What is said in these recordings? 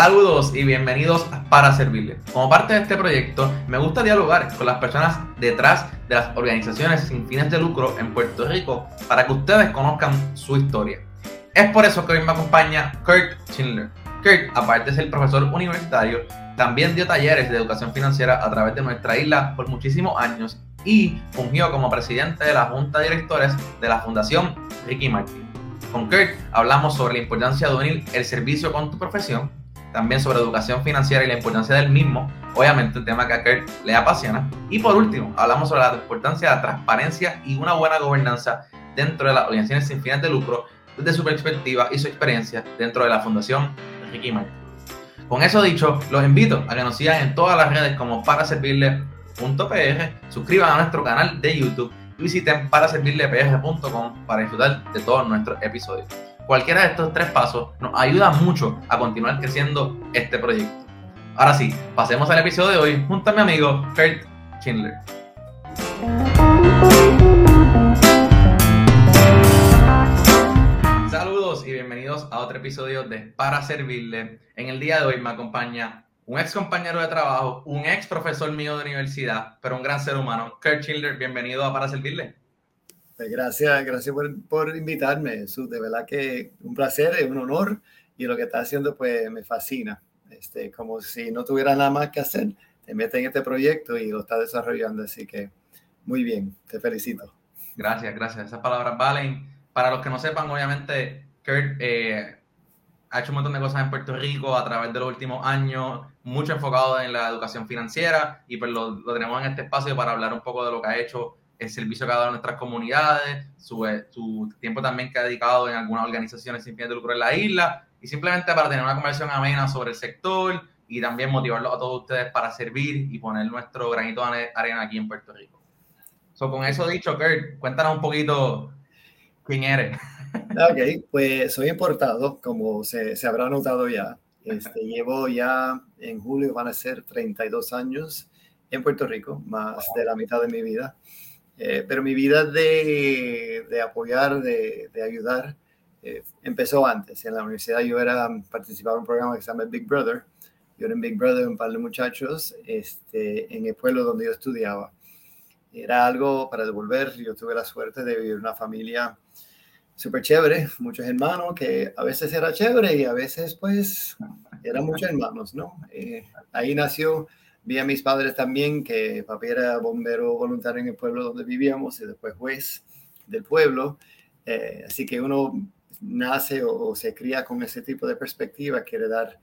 Saludos y bienvenidos Para Servirle. Como parte de este proyecto, me gusta dialogar con las personas detrás de las organizaciones sin fines de lucro en Puerto Rico para que ustedes conozcan su historia. Es por eso que hoy me acompaña Kurt Schindler. Kurt, aparte de ser profesor universitario, también dio talleres de educación financiera a través de nuestra isla por muchísimos años y fungió como presidente de la junta de directores de la Fundación Ricky Martin. Con Kurt hablamos sobre la importancia de unir el servicio con tu profesión también sobre educación financiera y la importancia del mismo, obviamente un tema que a Kurt le apasiona. Y por último, hablamos sobre la importancia de la transparencia y una buena gobernanza dentro de las organizaciones sin fines de lucro, desde su perspectiva y su experiencia dentro de la Fundación Ricky Martin. Con eso dicho, los invito a que nos sigan en todas las redes como para servirle.pr, suscriban a nuestro canal de YouTube y visiten paraservirlepr.com para disfrutar de todos nuestros episodios. Cualquiera de estos tres pasos nos ayuda mucho a continuar creciendo este proyecto. Ahora sí, pasemos al episodio de hoy junto a mi amigo Kurt Schindler. Saludos y bienvenidos a otro episodio de Para Servirle. En el día de hoy me acompaña un ex compañero de trabajo, un ex profesor mío de universidad, pero un gran ser humano. Kurt Schindler, bienvenido a Para Servirle. Pues gracias, gracias por, por invitarme, Jesús. De verdad que un placer, es un honor y lo que está haciendo pues me fascina. Este, como si no tuviera nada más que hacer, te metes en este proyecto y lo está desarrollando. Así que muy bien, te felicito. Gracias, gracias. Esas palabras valen. Para los que no sepan, obviamente, Kurt eh, ha hecho un montón de cosas en Puerto Rico a través de los últimos años, mucho enfocado en la educación financiera y pues lo, lo tenemos en este espacio para hablar un poco de lo que ha hecho el servicio que ha dado a nuestras comunidades, su, eh, su, tiempo también que ha dedicado en algunas organizaciones sin fines de lucro en la isla, y simplemente para tener una conversación amena sobre el sector y también motivarlos a todos ustedes para servir y poner nuestro granito de arena aquí en Puerto Rico. So, con eso dicho, Kurt, cuéntanos un poquito quién eres. Ok, pues soy importado, como se, se habrá notado ya. Este, llevo ya en julio van a ser 32 años en Puerto Rico, más de la mitad de mi vida. Eh, pero mi vida de, de apoyar, de, de ayudar, eh, empezó antes. En la universidad yo era, participaba en un programa que se llama Big Brother. Yo era en Big Brother, un par de muchachos, este, en el pueblo donde yo estudiaba. Era algo para devolver. Yo tuve la suerte de vivir una familia súper chévere, muchos hermanos, que a veces era chévere y a veces pues eran muchos hermanos, ¿no? Eh, ahí nació Vi a mis padres también, que papi era bombero voluntario en el pueblo donde vivíamos y después juez del pueblo. Eh, así que uno nace o, se cría con ese tipo de perspectiva, quiere dar,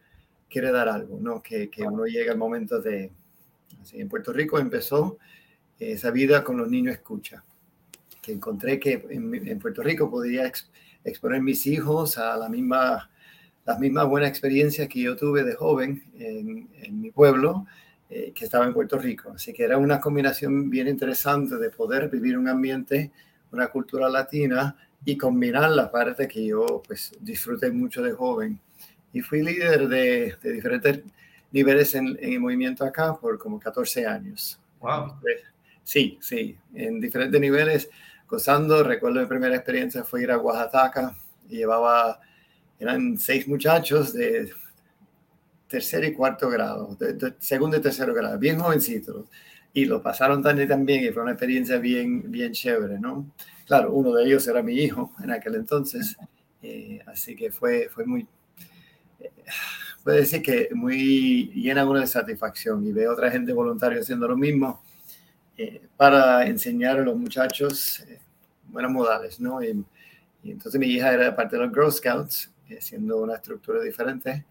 quiere dar algo, ¿no? Que, que uno llega al momento de... Así, en Puerto Rico empezó esa vida con los niños escucha, que encontré que en, en Puerto Rico podía exponer mis hijos a la misma, las mismas buenas experiencias que yo tuve de joven en, en mi pueblo eh, que estaba en Puerto Rico. Así que era una combinación bien interesante de poder vivir un ambiente, una cultura latina y combinar la parte que yo pues disfruté mucho de joven. Y fui líder de, de diferentes niveles en, en, el movimiento acá por como 14 años. Wow. Sí, sí, en diferentes niveles, gozando. Recuerdo mi primera experiencia fue ir a Oaxaca y llevaba, eran seis muchachos de tercer y cuarto grado, de, de segundo y tercer grado, bien jovencitos. Y lo pasaron tan también y fue una experiencia bien, bien chévere, ¿no? Claro, uno de ellos era mi hijo en aquel entonces, eh, así que fue, fue muy, eh, puede decir que muy llena uno de satisfacción y veo otra gente voluntaria haciendo lo mismo eh, para enseñar a los muchachos eh, buenas modales, ¿no? Y, y, entonces mi hija era parte de los Girl Scouts, eh, siendo una estructura diferente.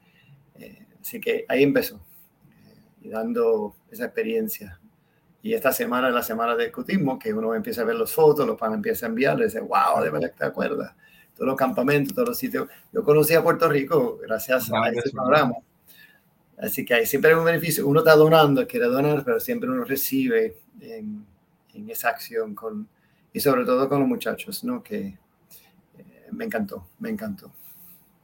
Así que ahí empezó, eh, y dando esa experiencia. Y esta semana es la semana de escutismo, que uno empieza a ver las fotos, los padres empiezan a enviar, dice, wow, de verdad que te acuerdas. Todos los campamentos, todos los sitios. Yo conocí a Puerto Rico gracias a este programa. Así que hay siempre un beneficio. Uno está donando, quiere donar, pero siempre uno recibe en, en esa acción con, y sobre todo con los muchachos, ¿no? Que eh, me encantó, me encantó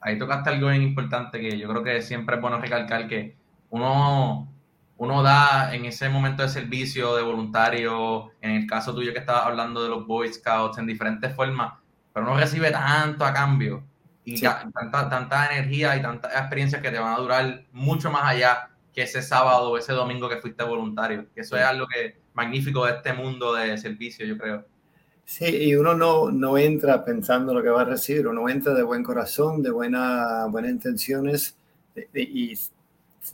ahí tocaste algo bien importante que yo creo que siempre es bueno recalcar que uno, uno da en ese momento de servicio, de voluntario, en el caso tuyo que estabas hablando de los Boy Scouts en diferentes formas, pero no recibe tanto a cambio. y tanta, tanta energía y tantas experiencias que te van a durar mucho más allá que ese sábado o ese domingo que fuiste voluntario. Que eso es algo que magnífico de este mundo de servicio, yo creo. Sí, y uno no, no entra pensando lo que va a recibir, uno entra de buen corazón, de buena, buenas intenciones y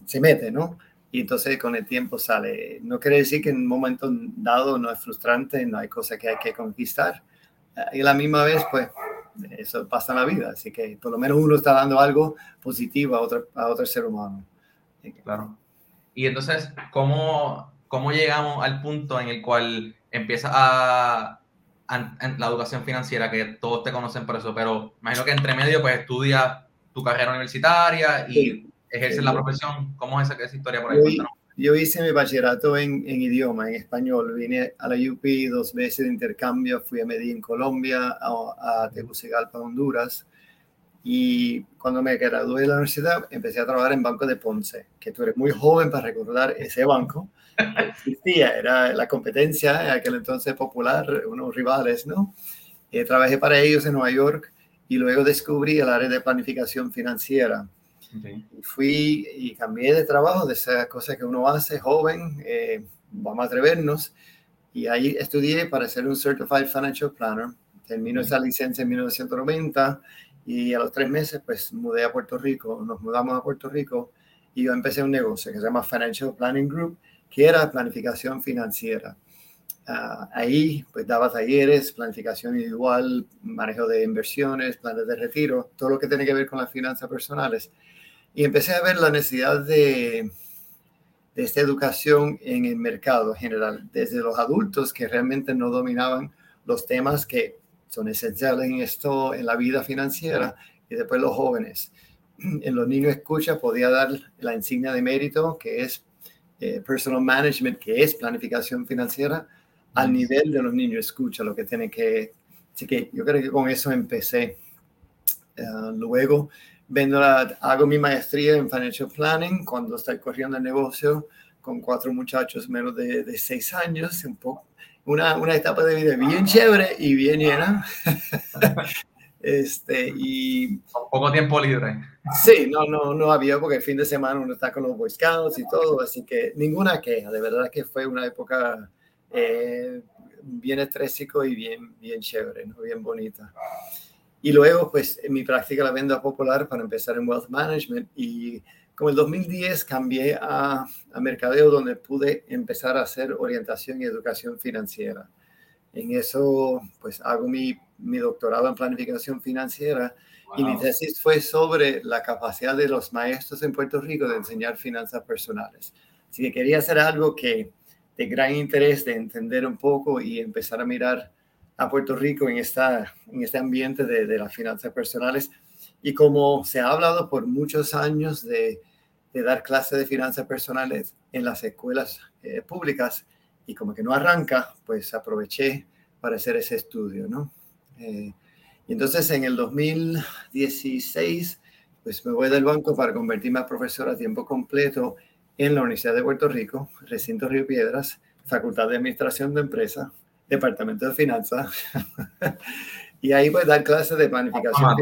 se mete, ¿no? Y entonces con el tiempo sale. No quiere decir que en un momento dado no es frustrante, no hay cosas que hay que conquistar. Y a la misma vez, pues, eso pasa en la vida. Así que por lo menos uno está dando algo positivo a otro, a otro ser humano. Claro. Y entonces, ¿cómo, ¿cómo llegamos al punto en el cual empieza a, la educación financiera, que todos te conocen por eso, pero imagino que entre medio pues estudias tu carrera universitaria y ejerces la profesión. ¿Cómo es esa, esa historia por ahí? Yo, hice mi bachillerato en, en, idioma, en español. Vine a la UP dos veces de intercambio, fui a Medellín, Colombia, a, a Tegucigalpa, Honduras y cuando me gradué de la universidad, empecé a trabajar en Banco de Ponce, que tú eres muy joven para recordar ese banco. Existía, era la competencia en aquel entonces popular, unos rivales, ¿no? Eh, trabajé para ellos en Nueva York y luego descubrí el área de planificación financiera. fui y cambié de trabajo, de esas cosas que uno hace joven, eh, vamos a atrevernos. Y ahí estudié para ser un Certified Financial Planner. Termino esa licencia en 1990 y a los tres meses, pues mudé a Puerto Rico, nos mudamos a Puerto Rico y yo empecé un negocio que se llama Financial Planning Group, que era planificación financiera. Ah, ahí pues daba talleres, planificación individual, manejo de inversiones, planes de retiro, todo lo que tiene que ver con las finanzas personales. Y empecé a ver la necesidad de, de esta educación en el mercado general, desde los adultos que realmente no dominaban los temas que son esenciales en esto, en la vida financiera, y después los jóvenes. En los niños escucha podía dar la insignia de mérito, que es eh, personal management, que es planificación financiera, al nivel de los niños escucha, lo que tiene que... Así que yo creo que con eso empecé. Eh, luego vendo hago mi maestría en Financial Planning cuando estoy corriendo el negocio con cuatro muchachos menos de, de seis años, un poco, una, una etapa de vida bien chévere y bien llena. este, y... Poco tiempo libre. Sí, no, no, no había porque el fin de semana uno está con los Boy Scouts y todo, así que ninguna queja, de verdad que fue una época eh, bien estrésico y bien, bien chévere, ¿no? bien bonita. Y luego, pues, en mi práctica la venda popular para empezar en Wealth Management y como el 2010 cambié a, a, mercadeo donde pude empezar a hacer orientación y educación financiera. En eso, pues hago mi, mi doctorado en planificación financiera y mi tesis fue sobre la capacidad de los maestros en Puerto Rico de enseñar finanzas personales. Así que quería hacer algo que de gran interés de entender un poco y empezar a mirar a Puerto Rico en, esta, en este ambiente de, de las finanzas personales y como se ha hablado por muchos años de, dar clases de finanzas personales en las escuelas eh, públicas y como que no arranca, pues aproveché para hacer ese estudio, ¿no? Eh, y entonces en el 2016, pues me voy del banco para convertirme a profesor a tiempo completo en la Universidad de Puerto Rico, recinto Río Piedras, Facultad de Administración de Empresa, Departamento de Finanzas. y ahí a dar clases de planificación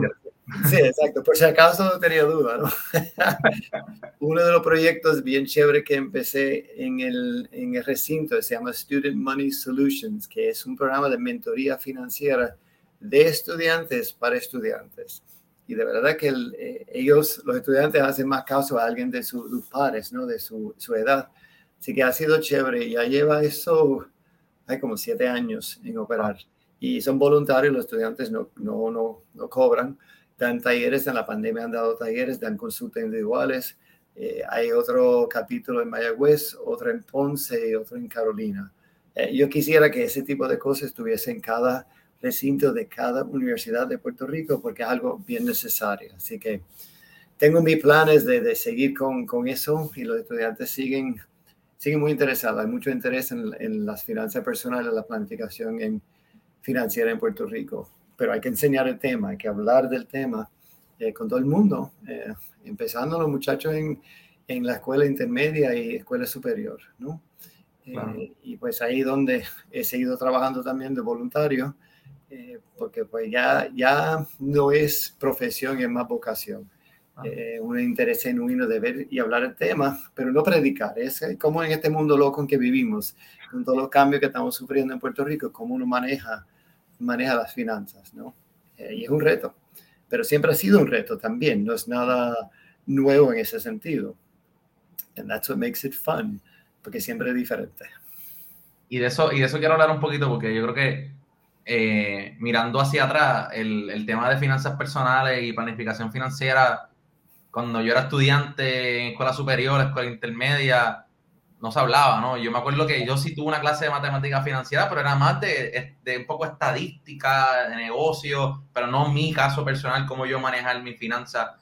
Sí, exacto. Por si acaso no tenía duda, ¿no? Uno de los proyectos bien chévere que empecé en el, en el recinto se llama Student Money Solutions, que es un programa de mentoría financiera de estudiantes para estudiantes. Y de verdad que eh, ellos, los estudiantes, hacen más caso a alguien de sus padres, ¿no? De su, su edad. Así que ha sido chévere. Ya lleva eso, hay como siete años en operar. Y son voluntarios, los estudiantes no, no, no, no cobran dan talleres, en la pandemia han dado talleres, dan consultas individuales. Eh, hay otro capítulo en Mayagüez, otro en Ponce y otro en Carolina. Eh, yo quisiera que ese tipo de cosas estuviese en cada recinto de cada universidad de Puerto Rico porque es algo bien necesario. Así que tengo mis planes de, de seguir con, con, eso y los estudiantes siguen, siguen muy interesados. Hay mucho interés en, en las finanzas personales, la planificación en, financiera en Puerto Rico pero hay que enseñar el tema, hay que hablar del tema eh, con todo el mundo, eh, empezando los muchachos en, en, la escuela intermedia y escuela superior, ¿no? Eh, y pues ahí donde he seguido trabajando también de voluntario eh, porque pues ya, ya no es profesión, es más vocación. Ah. Eh, un interés genuino de ver y hablar el tema, pero no predicar. Es como en este mundo loco en que vivimos, con todos los cambios que estamos sufriendo en Puerto Rico, cómo uno maneja, maneja las finanzas, ¿no? Eh, y es un reto, pero siempre ha sido un reto también, no es nada nuevo en ese sentido. And that's what makes it fun, porque siempre es diferente. Y de eso, y de eso quiero hablar un poquito, porque yo creo que eh, mirando hacia atrás, el, el, tema de finanzas personales y planificación financiera, cuando yo era estudiante en escuela superior, escuela intermedia, no se hablaba, ¿no? Yo me acuerdo que yo sí tuve una clase de matemática financiera, pero era más de, de un poco estadística, de negocio, pero no mi caso personal, cómo yo manejar mi finanzas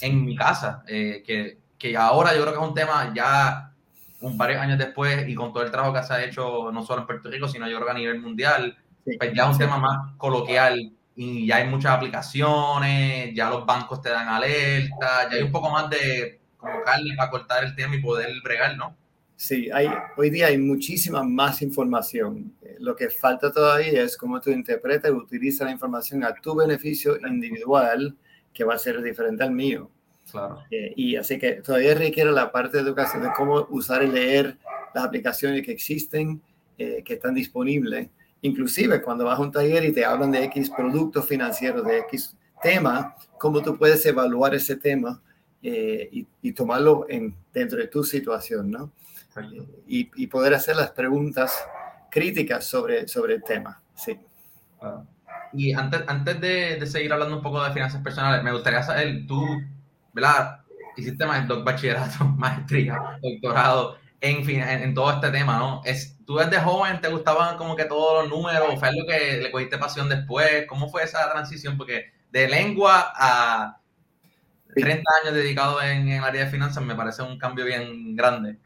en mi casa, eh, que, que ahora yo creo que es un tema ya un varios años después y con todo el trabajo que se ha hecho no solo en Puerto Rico, sino yo creo que a nivel mundial, pues ya es un tema más coloquial y ya hay muchas aplicaciones, ya los bancos te dan alerta, ya hay un poco más de como carne para cortar el tema y poder bregar, ¿no? Sí, hay, hoy día hay muchísima más información. Eh, lo que falta todavía es cómo tú interpretas y utilizas la información a tu beneficio individual, que va a ser diferente al mío. Claro. Eh, y así que todavía requiere la parte de educación de cómo usar y leer las aplicaciones que existen, eh, que están disponibles Inclusive cuando vas a un taller y te hablan de X productos financieros, de X tema, cómo tú puedes evaluar ese tema eh, y, tomarlo en, dentro de tu situación, ¿no? Y, poder hacer las preguntas críticas sobre, sobre el tema, sí. Y antes, antes de, seguir hablando un poco de finanzas personales, me gustaría saber, tú, ¿verdad? Hiciste más bachillerato, maestría, doctorado en, fin, en, todo este tema, ¿no? Es, ¿Tú desde joven te gustaban como que todos los números? ¿Fue lo que le cogiste pasión después? ¿Cómo fue esa transición? Porque de lengua a 30 años dedicado en, el área de finanzas me parece un cambio bien grande.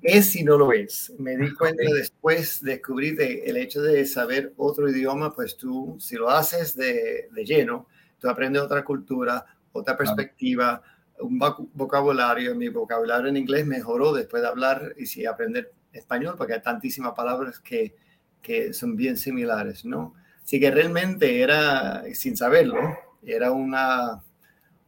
Es y no lo es. Me di cuenta después, descubrí el hecho de saber otro idioma, pues tú, si lo haces de, de lleno, tú aprendes otra cultura, otra perspectiva un vocabulario, mi vocabulario en inglés mejoró después de hablar y sí aprender español, porque hay tantísimas palabras que, que son bien similares, ¿no? Así que realmente era, sin saberlo, era una,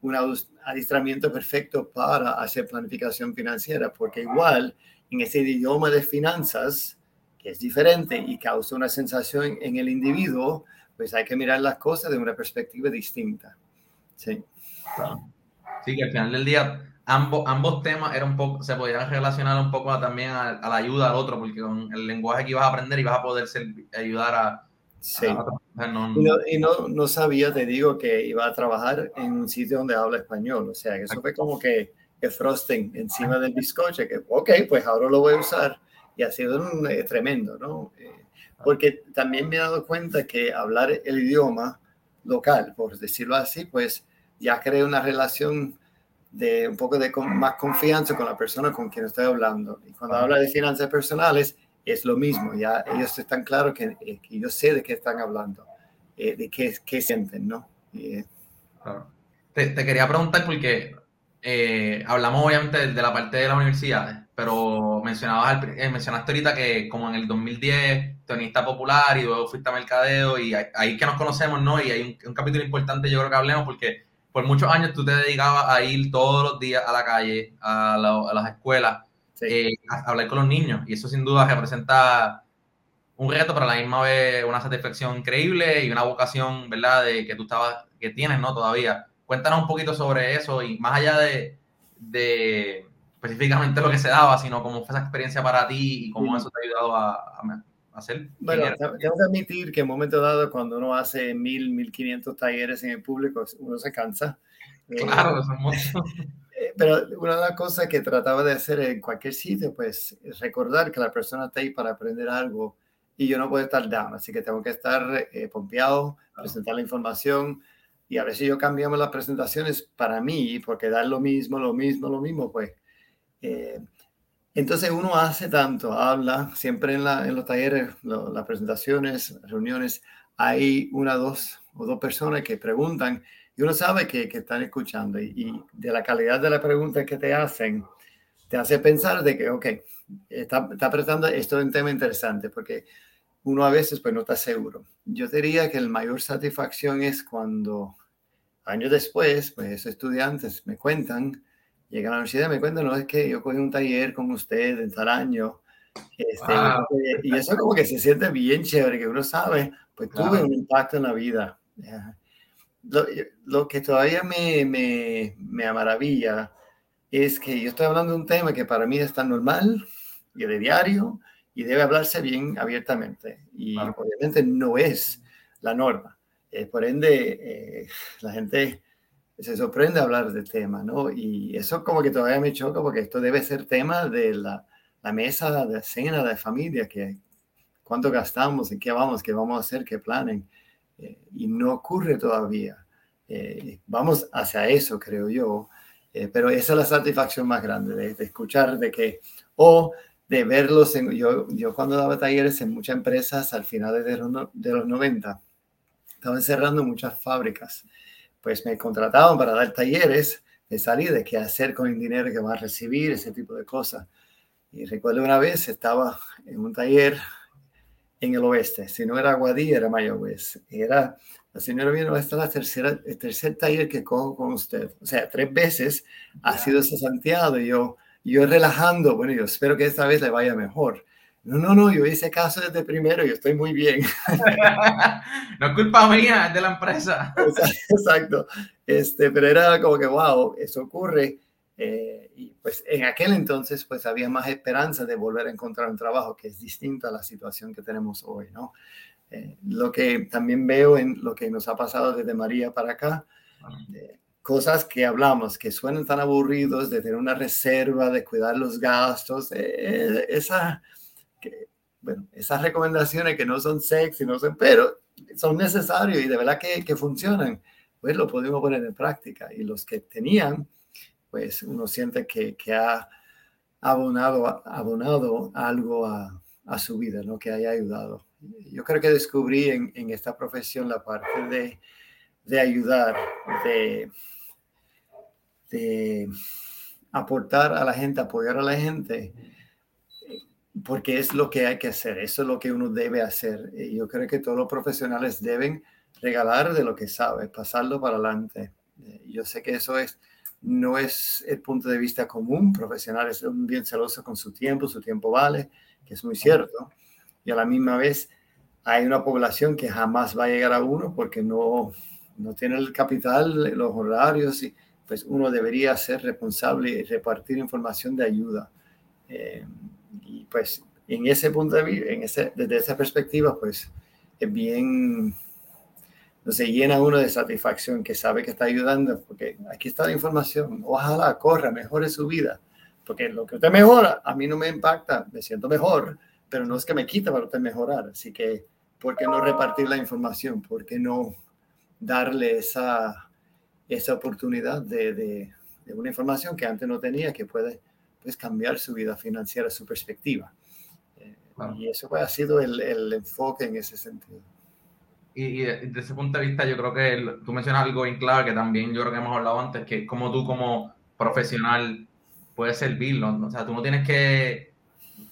un adiestramiento perfecto para hacer planificación financiera, porque igual en ese idioma de finanzas, que es diferente y causa una sensación en el individuo, pues hay que mirar las cosas de una perspectiva distinta. Sí. Sí, que al final del día ambos, ambos temas eran un poco, se podían relacionar un poco también a, la ayuda al otro, porque con el lenguaje que ibas a aprender ibas a poder ayudar a... Sí. y, no, no, sabía, te digo, que iba a trabajar en un sitio donde habla español. O sea, que eso fue como que el frosting encima del bizcocho, que, ok, pues ahora lo voy a usar. Y ha sido un, eh, tremendo, ¿no? Eh, porque también me he dado cuenta que hablar el idioma local, por decirlo así, pues ya creo una relación de un poco de más confianza con la persona con quien estoy hablando. Y cuando habla de finanzas personales, es lo mismo, ya ellos están claros que, eh, que yo sé de qué están hablando, eh, de qué, qué, sienten, ¿no? Eh, te, te, quería preguntar porque hablamos obviamente de, la parte de la universidad, pero mencionabas, mencionaste ahorita que como en el 2010 tonista popular y luego fuiste a mercadeo y ahí, que nos conocemos, ¿no? Y hay un, un capítulo importante yo creo que hablemos porque por muchos años tú te dedicabas a ir todos los días a la calle, a, las escuelas, eh, a, hablar con los niños. Y eso sin duda representa un reto, pero a la misma vez una satisfacción increíble y una vocación, ¿verdad?, de que tú estabas, que tienes, ¿no? Todavía. Cuéntanos un poquito sobre eso y más allá de, de específicamente lo que se daba, sino cómo fue esa experiencia para ti y cómo eso te ha ayudado a, hacer. Bueno, tengo que admitir que en un momento dado, cuando uno hace mil, mil quinientos talleres en el público, uno se cansa. Eh, claro, eh, Pero una de las cosas que trataba de hacer en cualquier sitio, pues, es recordar que la persona está ahí para aprender algo y yo no puedo estar down, así que tengo que estar eh, pompeado, presentar la información y a veces yo cambiamos las presentaciones para mí, porque dar lo mismo, lo mismo, lo mismo, pues entonces uno hace tanto, habla, siempre en, los talleres, las presentaciones, reuniones, hay una, dos o dos personas que preguntan y uno sabe que, están escuchando y, de la calidad de la pregunta que te hacen, te hace pensar de que, ok, está, está esto es un tema interesante porque uno a veces pues no está seguro. Yo diría que la mayor satisfacción es cuando años después, pues estudiantes me cuentan, llegan a la universidad y me cuentan, no es que yo cogí un taller con usted en tal año, este, y eso como que se siente bien chévere, que uno sabe, pues tuve un impacto en la vida. Lo, lo, que todavía me, me, me maravilla es que yo estoy hablando de un tema que para mí es tan normal y de diario y debe hablarse bien abiertamente. Y obviamente no es la norma. Eh, por ende, eh, la gente se sorprende hablar del tema, ¿no? Y eso como que todavía me choca porque esto debe ser tema de la, la mesa de cena de familia, que cuánto gastamos, en qué vamos, qué vamos a hacer, qué planen. Eh, y no ocurre todavía. vamos hacia eso, creo yo. pero esa es la satisfacción más grande, de, de escuchar de que, o de verlos. En, yo, yo cuando daba talleres en muchas empresas al final de los, de los 90, estaban cerrando muchas fábricas. Pues me contrataban para dar talleres de salida, de qué hacer con el dinero que va a recibir, ese tipo de cosas. Y recuerdo una vez estaba en un taller en el oeste. Si no era Guadí, era Mayagüez. Era, la señora vino, esta es la tercera, el tercer taller que cojo con usted. O sea, tres veces ha sido ese Santiago y yo yo relajando, bueno, yo espero que esta vez le vaya mejor. No, no, no, yo hice caso desde primero, yo estoy muy bien. no es culpa mía, es de la empresa. Exacto. Este, pero era como que, wow, eso ocurre. Eh, y pues en aquel entonces, pues había más esperanza de volver a encontrar un trabajo que es distinto a la situación que tenemos hoy, ¿no? Eh, lo que también veo en lo que nos ha pasado desde María para acá, cosas que hablamos que suenan tan aburridos, de tener una reserva, de cuidar los gastos, eh, esa, que, bueno, esas recomendaciones que no son sexy, no son, pero son necesarios y de verdad que, que funcionan, pues lo podemos poner en práctica. Y los que tenían, pues uno siente que, que ha abonado, abonado algo a, a, su vida, ¿no? que haya ayudado. Yo creo que descubrí en, en esta profesión la parte de, de ayudar, de de aportar a la gente, apoyar a la gente, porque es lo que hay que hacer, eso es lo que uno debe hacer. Y yo creo que todos los profesionales deben regalar de lo que sabe, pasarlo para adelante. Yo sé que eso es, no es el punto de vista común, profesionales son bien celosos con su tiempo, su tiempo vale, que es muy cierto. Y a la misma vez hay una población que jamás va a llegar a uno porque no, no tiene el capital, los horarios y pues uno debería ser responsable y repartir información de ayuda. Eh, pues en ese punto de vista, en desde esa perspectiva, pues es bien, no se llena uno de satisfacción que sabe que está ayudando, porque aquí está la información, ojalá corra, mejore su vida, porque lo que usted mejora, a mí no me impacta, me siento mejor, pero no es que me quita para usted mejorar, así que, ¿por qué no repartir la información? ¿Por qué no darle esa esa oportunidad de, una información que antes no tenía, que puede pues, cambiar su vida financiera, su perspectiva. Eh, y eso pues, ha sido el, el, enfoque en ese sentido. Y, desde ese punto de vista, yo creo que tú mencionas algo bien clave que también yo creo que hemos hablado antes, que como tú como profesional puedes servirlo. O sea, tú no tienes que,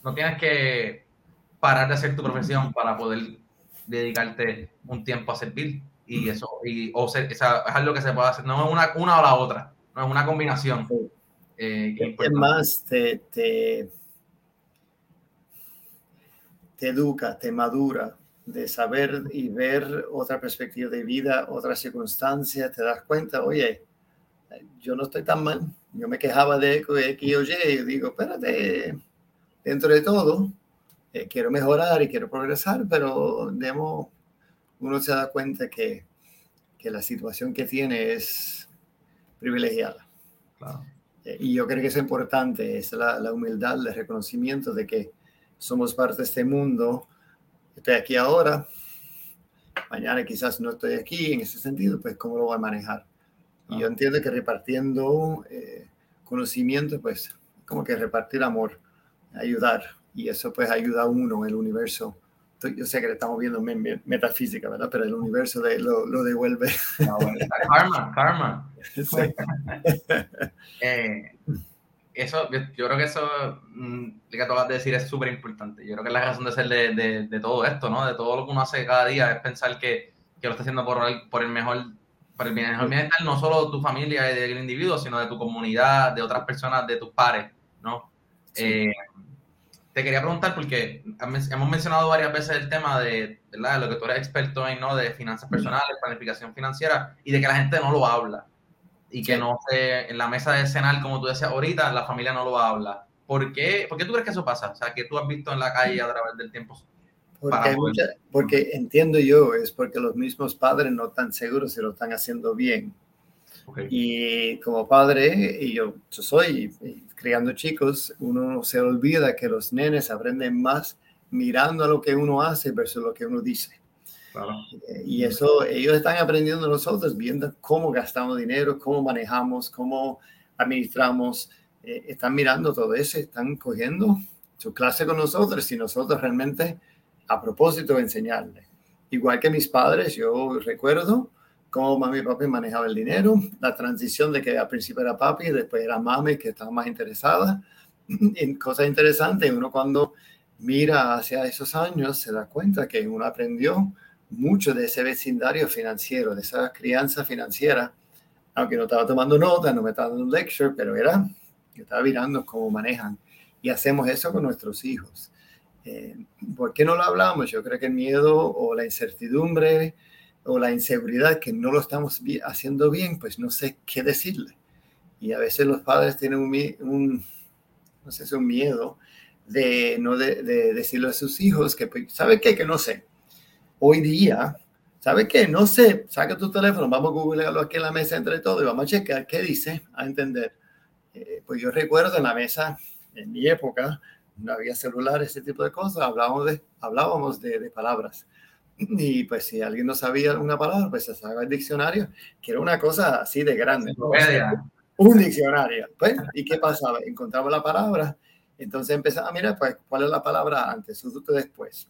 no tienes que parar de hacer tu profesión para poder dedicarte un tiempo a servir y eso, y, o sea, es algo que se puede hacer, no es una, una o la otra, no es una combinación. Eh, es más, te, te, te, educa, te madura de saber y ver otra perspectiva de vida, otra circunstancia, te das cuenta, oye, yo no estoy tan mal, yo me quejaba de X o Y, y digo, espérate, dentro de todo, eh, quiero mejorar y quiero progresar, pero debemos uno se da cuenta que, que la situación que tiene es privilegiada. Eh, y yo creo que es importante, es la, la, humildad, el reconocimiento de que somos parte de este mundo. Estoy aquí ahora, mañana quizás no estoy aquí, en ese sentido, pues cómo lo voy a manejar. Y yo entiendo que repartiendo eh, conocimiento, pues como que repartir amor, ayudar. Y eso pues ayuda a uno, el universo, yo sé que le estamos viendo metafísica, ¿verdad? Pero el universo de, lo, lo, devuelve. Ah, karma, karma. Eh, eso, yo, creo que eso mm, que acabas de decir es súper importante. Yo creo que la razón de ser de, de, todo esto, ¿no? De todo lo que uno hace cada día es pensar que, que lo está haciendo por el, por el mejor para el bienestar no solo de tu familia y del individuo, sino de tu comunidad, de otras personas, de tus pares, ¿no? Eh, te quería preguntar, porque hemos mencionado varias veces el tema de, ¿verdad? lo que tú eres experto en, ¿no? De finanzas personales, planificación financiera, y de que la gente no lo habla. Y que no se, en la mesa de cenar, como tú decías ahorita, la familia no lo habla. ¿Por qué, ¿Por qué tú crees que eso pasa? O sea, que tú has visto en la calle a través del tiempo porque, porque entiendo yo, es porque los mismos padres no están seguros si lo están haciendo bien. Y como padre, y yo, yo soy criando chicos, uno se olvida que los nenes aprenden más mirando a lo que uno hace versus lo que uno dice. Y eso, ellos están aprendiendo nosotros, viendo cómo gastamos dinero, cómo manejamos, cómo administramos. Eh, están mirando todo eso, están cogiendo su clase con nosotros y nosotros realmente a propósito de enseñarle. Igual que mis padres, yo recuerdo cómo mami y papi manejaban el dinero, la transición de que al principio era papi y después era mami que estaba más interesada en cosas interesantes. Uno cuando mira hacia esos años se da cuenta que uno aprendió mucho de ese vecindario financiero, de esa crianza financiera, aunque no estaba tomando nota, no me estaba dando un lecture, pero era, que estaba mirando cómo manejan. Y hacemos eso con nuestros hijos. Eh, ¿Por qué no lo hablamos? Yo creo que el miedo o la incertidumbre o la inseguridad que no lo estamos haciendo bien, pues no sé qué decirle. Y a veces los padres tienen un, no sé, un miedo de no de, decirle a sus hijos que, pues, ¿sabe qué? Que no sé. Hoy día, ¿sabe qué? No sé, saca tu teléfono, vamos a googlearlo aquí en la mesa entre todos y vamos a checar qué dice, a entender. Eh, pues yo recuerdo en la mesa, en mi época, no había celular, ese tipo de cosas, hablábamos de, hablábamos de, palabras. Y pues si alguien no sabía una palabra, pues se sacaba el diccionario, que era una cosa así de grande. Un diccionario. Pues, ¿Y qué pasaba? Encontraba la palabra, entonces empezaba, mira, pues, ¿cuál es la palabra antes, justo después?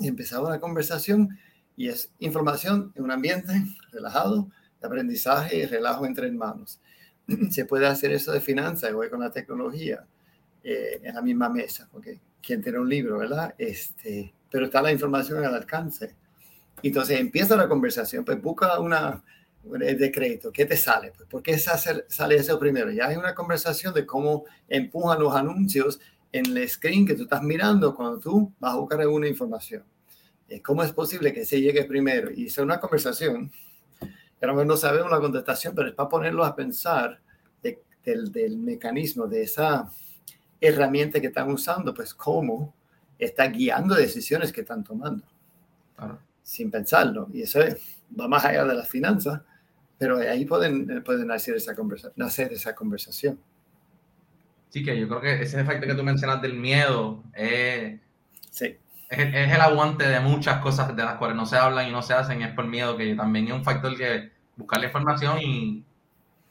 Y empezaba la conversación y es información en un ambiente relajado, de aprendizaje y relajo entre hermanos. Se puede hacer eso de finanzas hoy con la tecnología eh, en la misma mesa, porque quien tiene un libro, ¿verdad? Este, pero está la información al alcance. Entonces empieza la conversación, pues busca una, el decreto, ¿qué te sale? Pues, ¿Por qué sale eso primero? Ya hay una conversación de cómo empujan los anuncios en el screen que tú estás mirando cuando tú vas a buscar alguna información. Eh, ¿Cómo es posible que se llegue primero? Y es una conversación, a lo mejor no sabemos la contestación, pero es para ponerlos a pensar del, del mecanismo, de esa herramienta que están usando, pues cómo está guiando decisiones que están tomando. Sin pensarlo. Y eso va más allá de las finanzas, pero ahí pueden, pueden hacer, esa conversación, hacer esa conversación. Sí, que yo creo que ese efecto que tú mencionas del miedo es, sí. es, es, el aguante de muchas cosas de las cuales no se hablan y no se hacen, es por miedo, que también es un factor que buscar la información y,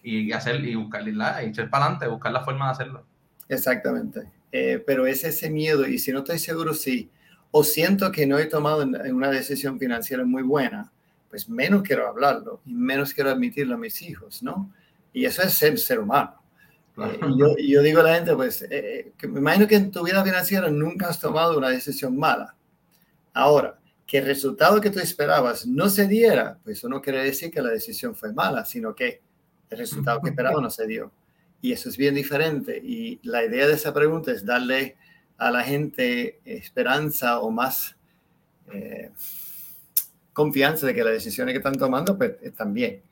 y hacer y buscarla y echar para adelante, buscar la forma de hacerlo. Exactamente. Eh, pero es ese miedo y si no estoy seguro si o siento que no he tomado una decisión financiera muy buena, pues menos quiero hablarlo y menos quiero admitirlo a mis hijos, ¿no? Y eso es ser ser humano. Eh, y, yo, yo, digo a la gente, pues, eh, que me imagino que en tu vida financiera nunca has tomado una decisión mala. Ahora, que el resultado que tú esperabas no se diera, pues eso no quiere decir que la decisión fue mala, sino que el resultado que esperaba no se dio. Y eso es bien diferente. Y la idea de esa pregunta es darle a la gente esperanza o más eh, confianza de que las decisiones que están tomando pues, están bien.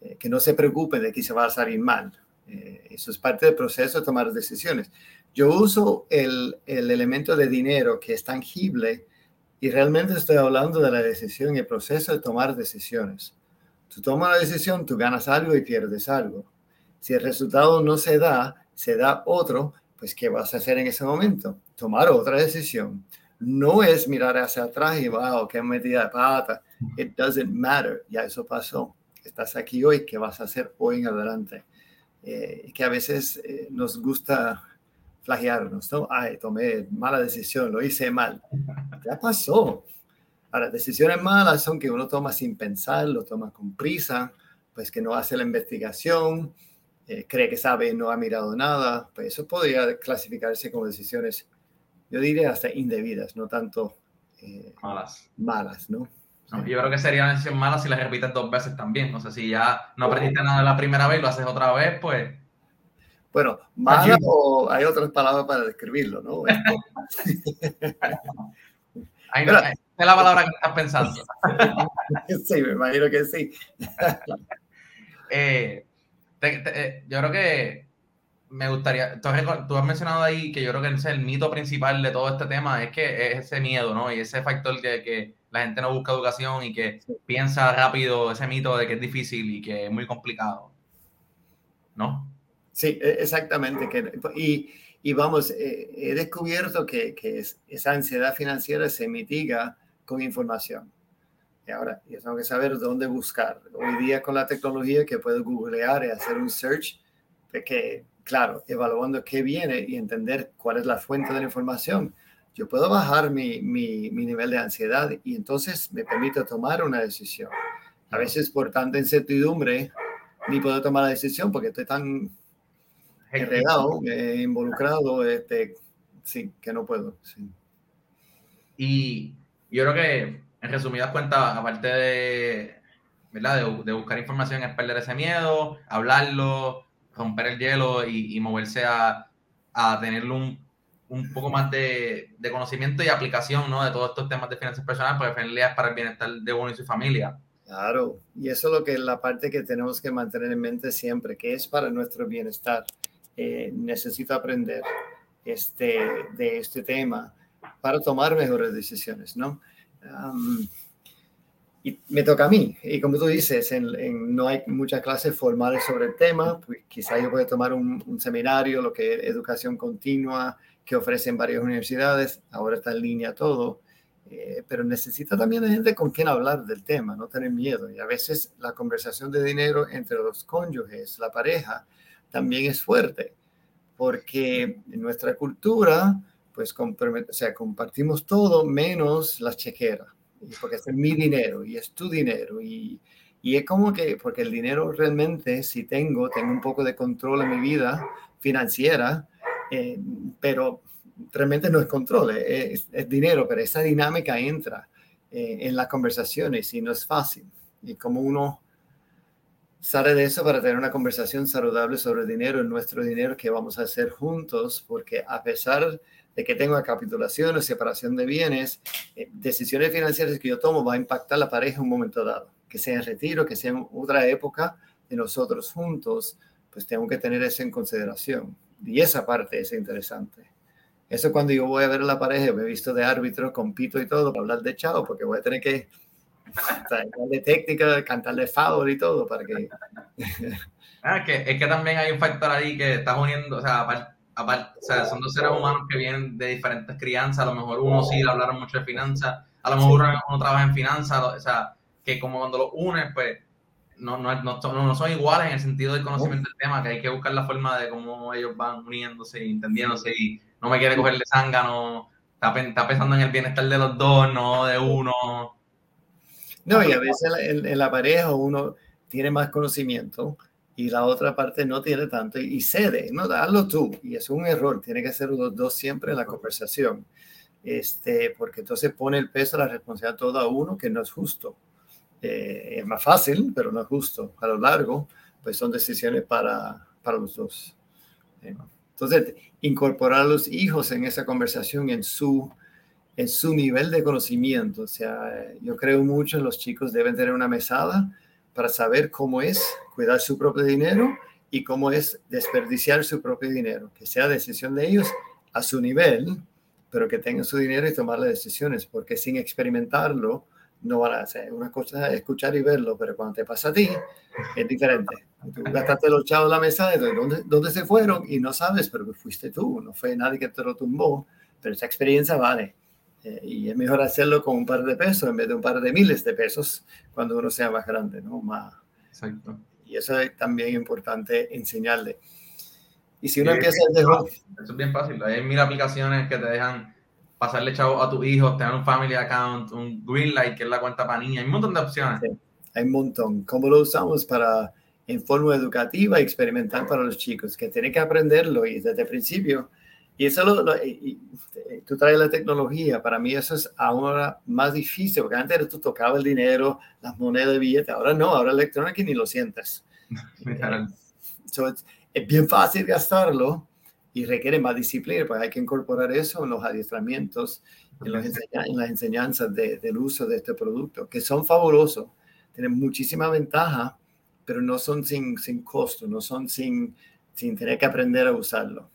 Eh, que no se preocupen de que se va a salir mal. Eh, eso es parte del proceso de tomar decisiones. Yo uso el, el elemento de dinero que es tangible y realmente estoy hablando de la decisión y el proceso de tomar decisiones. Tú tomas una decisión, tú ganas algo y pierdes algo si el resultado no se da, se da otro, pues ¿qué vas a hacer en ese momento? Tomar otra decisión. No es mirar hacia atrás y, wow, qué metida de pata. It doesn't matter. Ya eso pasó. Estás aquí hoy, ¿qué vas a hacer hoy en adelante? Eh, que a veces eh, nos gusta flagearnos, ¿no? Ay, tomé mala decisión, lo hice mal. Ya pasó. Ahora, decisiones malas son que uno toma sin pensar, lo toma con prisa, pues que no hace la investigación, eh, cree que sabe y no ha mirado nada, pues eso podría clasificarse como decisiones, yo diría hasta indebidas, no tanto eh, malas. malas, ¿no? Yo creo que sería una decisión mala si la repites dos veces también. O sea, si ya no aprendiste nada la primera vez y lo haces otra vez, pues. Bueno, mala o hay otras palabras para describirlo, ¿no? Ahí no, es la palabra que estás pensando. sí, me imagino que sí. Eh, eh, yo creo que me gustaría, tú has, mencionado ahí que yo creo que ese el mito principal de todo este tema, es que es ese miedo, ¿no? Y ese factor que, que la gente no busca educación y que piensa rápido, ese mito de que es difícil y que es muy complicado, ¿no? Sí, e, exactamente. Que, y, y vamos, eh, he descubierto que, que esa ansiedad financiera se mitiga con información. Y ahora, yo tengo que saber dónde buscar. Hoy día con la tecnología que puedo googlear y hacer un search, que claro, evaluando qué viene y entender cuál es la fuente de la información, yo puedo bajar mi, mi, mi nivel de ansiedad y entonces me permite tomar una decisión. A veces por tanta incertidumbre ni puedo tomar la decisión porque estoy tan enredado, eh, involucrado, este, sí, que no puedo. Sí. Y yo creo que en resumidas cuentas, aparte de, ¿verdad? De, buscar información, es perder ese miedo, hablarlo, romper el hielo y, moverse a, a tener un, un, poco más de, de, conocimiento y aplicación ¿no? de todos estos temas de finanzas personales, porque al es para el bienestar de uno y su familia. Claro, y eso es lo que es la parte que tenemos que mantener en mente siempre, que es para nuestro bienestar. Eh, necesito aprender este, de este tema para tomar mejores decisiones, ¿no? y me toca a mí. Y como tú dices, en, no hay muchas clases formales sobre el tema. Pues quizá yo pueda tomar un, seminario, lo que es educación continua, que ofrecen varias universidades. Ahora está en línea todo. Eh, pero necesita también de gente con quien hablar del tema, no tener miedo. Y a veces la conversación de dinero entre los cónyuges, la pareja, también es fuerte, porque en nuestra cultura pues o sea, compartimos todo menos las chequeras, porque es mi dinero y es tu dinero. Y, y, es como que, porque el dinero realmente, si tengo, tengo un poco de control en mi vida financiera, eh, pero realmente no es control, es, es, dinero, pero esa dinámica entra eh, en las conversaciones y no es fácil. Y como uno sale de eso para tener una conversación saludable sobre el dinero, nuestro dinero que vamos a hacer juntos, porque a pesar de que tenga capitulación o separación de bienes, eh, decisiones financieras que yo tomo va a impactar la pareja en un momento dado, que sea en retiro, que sea en otra época de nosotros juntos, pues tengo que tener eso en consideración. Y esa parte es interesante. Eso cuando yo voy a ver a la pareja, me he visto de árbitro, compito y todo, para hablar de chao, porque voy a tener que de técnica, cantar de favor y todo, para que... ah, que, es que también hay un factor ahí que estás uniendo, o sea, aparte aparte, o sea, son dos seres humanos que vienen de diferentes crianzas, a lo mejor uno sí hablaron mucho de finanzas, a lo mejor uno, trabaja en finanzas, o sea, que como cuando lo unes, pues no, no, no, no, son iguales en el sentido del conocimiento del tema, que hay que buscar la forma de cómo ellos van uniéndose y entendiéndose y no me quiere coger de zángano, está, está pensando en el bienestar de los dos, no de uno. No, y a veces en, en la pareja uno tiene más conocimiento, y la otra parte no tiene tanto y, cede, no, hazlo tú. Y es un error, tiene que ser los dos siempre en la conversación, este, porque entonces pone el peso, la responsabilidad todo a uno, que no es justo. Eh, es más fácil, pero no es justo. A lo largo, pues son decisiones para, para los dos. Eh, entonces, incorporar a los hijos en esa conversación, en su, en su nivel de conocimiento. O sea, yo creo mucho en los chicos deben tener una mesada para saber cómo es cuidar su propio dinero y cómo es desperdiciar su propio dinero, que sea decisión de ellos a su nivel, pero que tengan su dinero y tomar las decisiones, porque sin experimentarlo no van a hacer. Una cosa es escuchar y verlo, pero cuando te pasa a ti es diferente. Tú gastaste los chavos la mesa, ¿dónde, ¿dónde se fueron? Y no sabes, pero fuiste tú, no fue nadie que te lo tumbó, pero esa experiencia vale. Eh, y es mejor hacerlo con un par de pesos en vez de un par de miles de pesos cuando uno sea más grande, ¿no? Más, Exacto. Y eso es también importante enseñarle. Y si uno empieza desde Eso es bien fácil. Hay mil aplicaciones que te dejan pasarle chavo a tus hijos, tener un family account, un Greenlight, que es la cuenta para niñas. Hay un montón de opciones. hay un montón. ¿Cómo lo usamos para en forma educativa y experimental para los chicos, que tienen que aprenderlo y desde el principio. Y eso lo, tú traes la tecnología, para mí eso es ahora más difícil, porque antes tú tocabas el dinero, las monedas de billete, ahora no, ahora electrónico ni lo sientes. es bien fácil gastarlo y requiere más disciplina, pues hay que incorporar eso en los adiestramientos, en, las enseñanzas del uso de este producto, que son fabulosos, tienen muchísima ventaja, pero no son sin, sin costo, no son sin, sin tener que aprender a usarlo.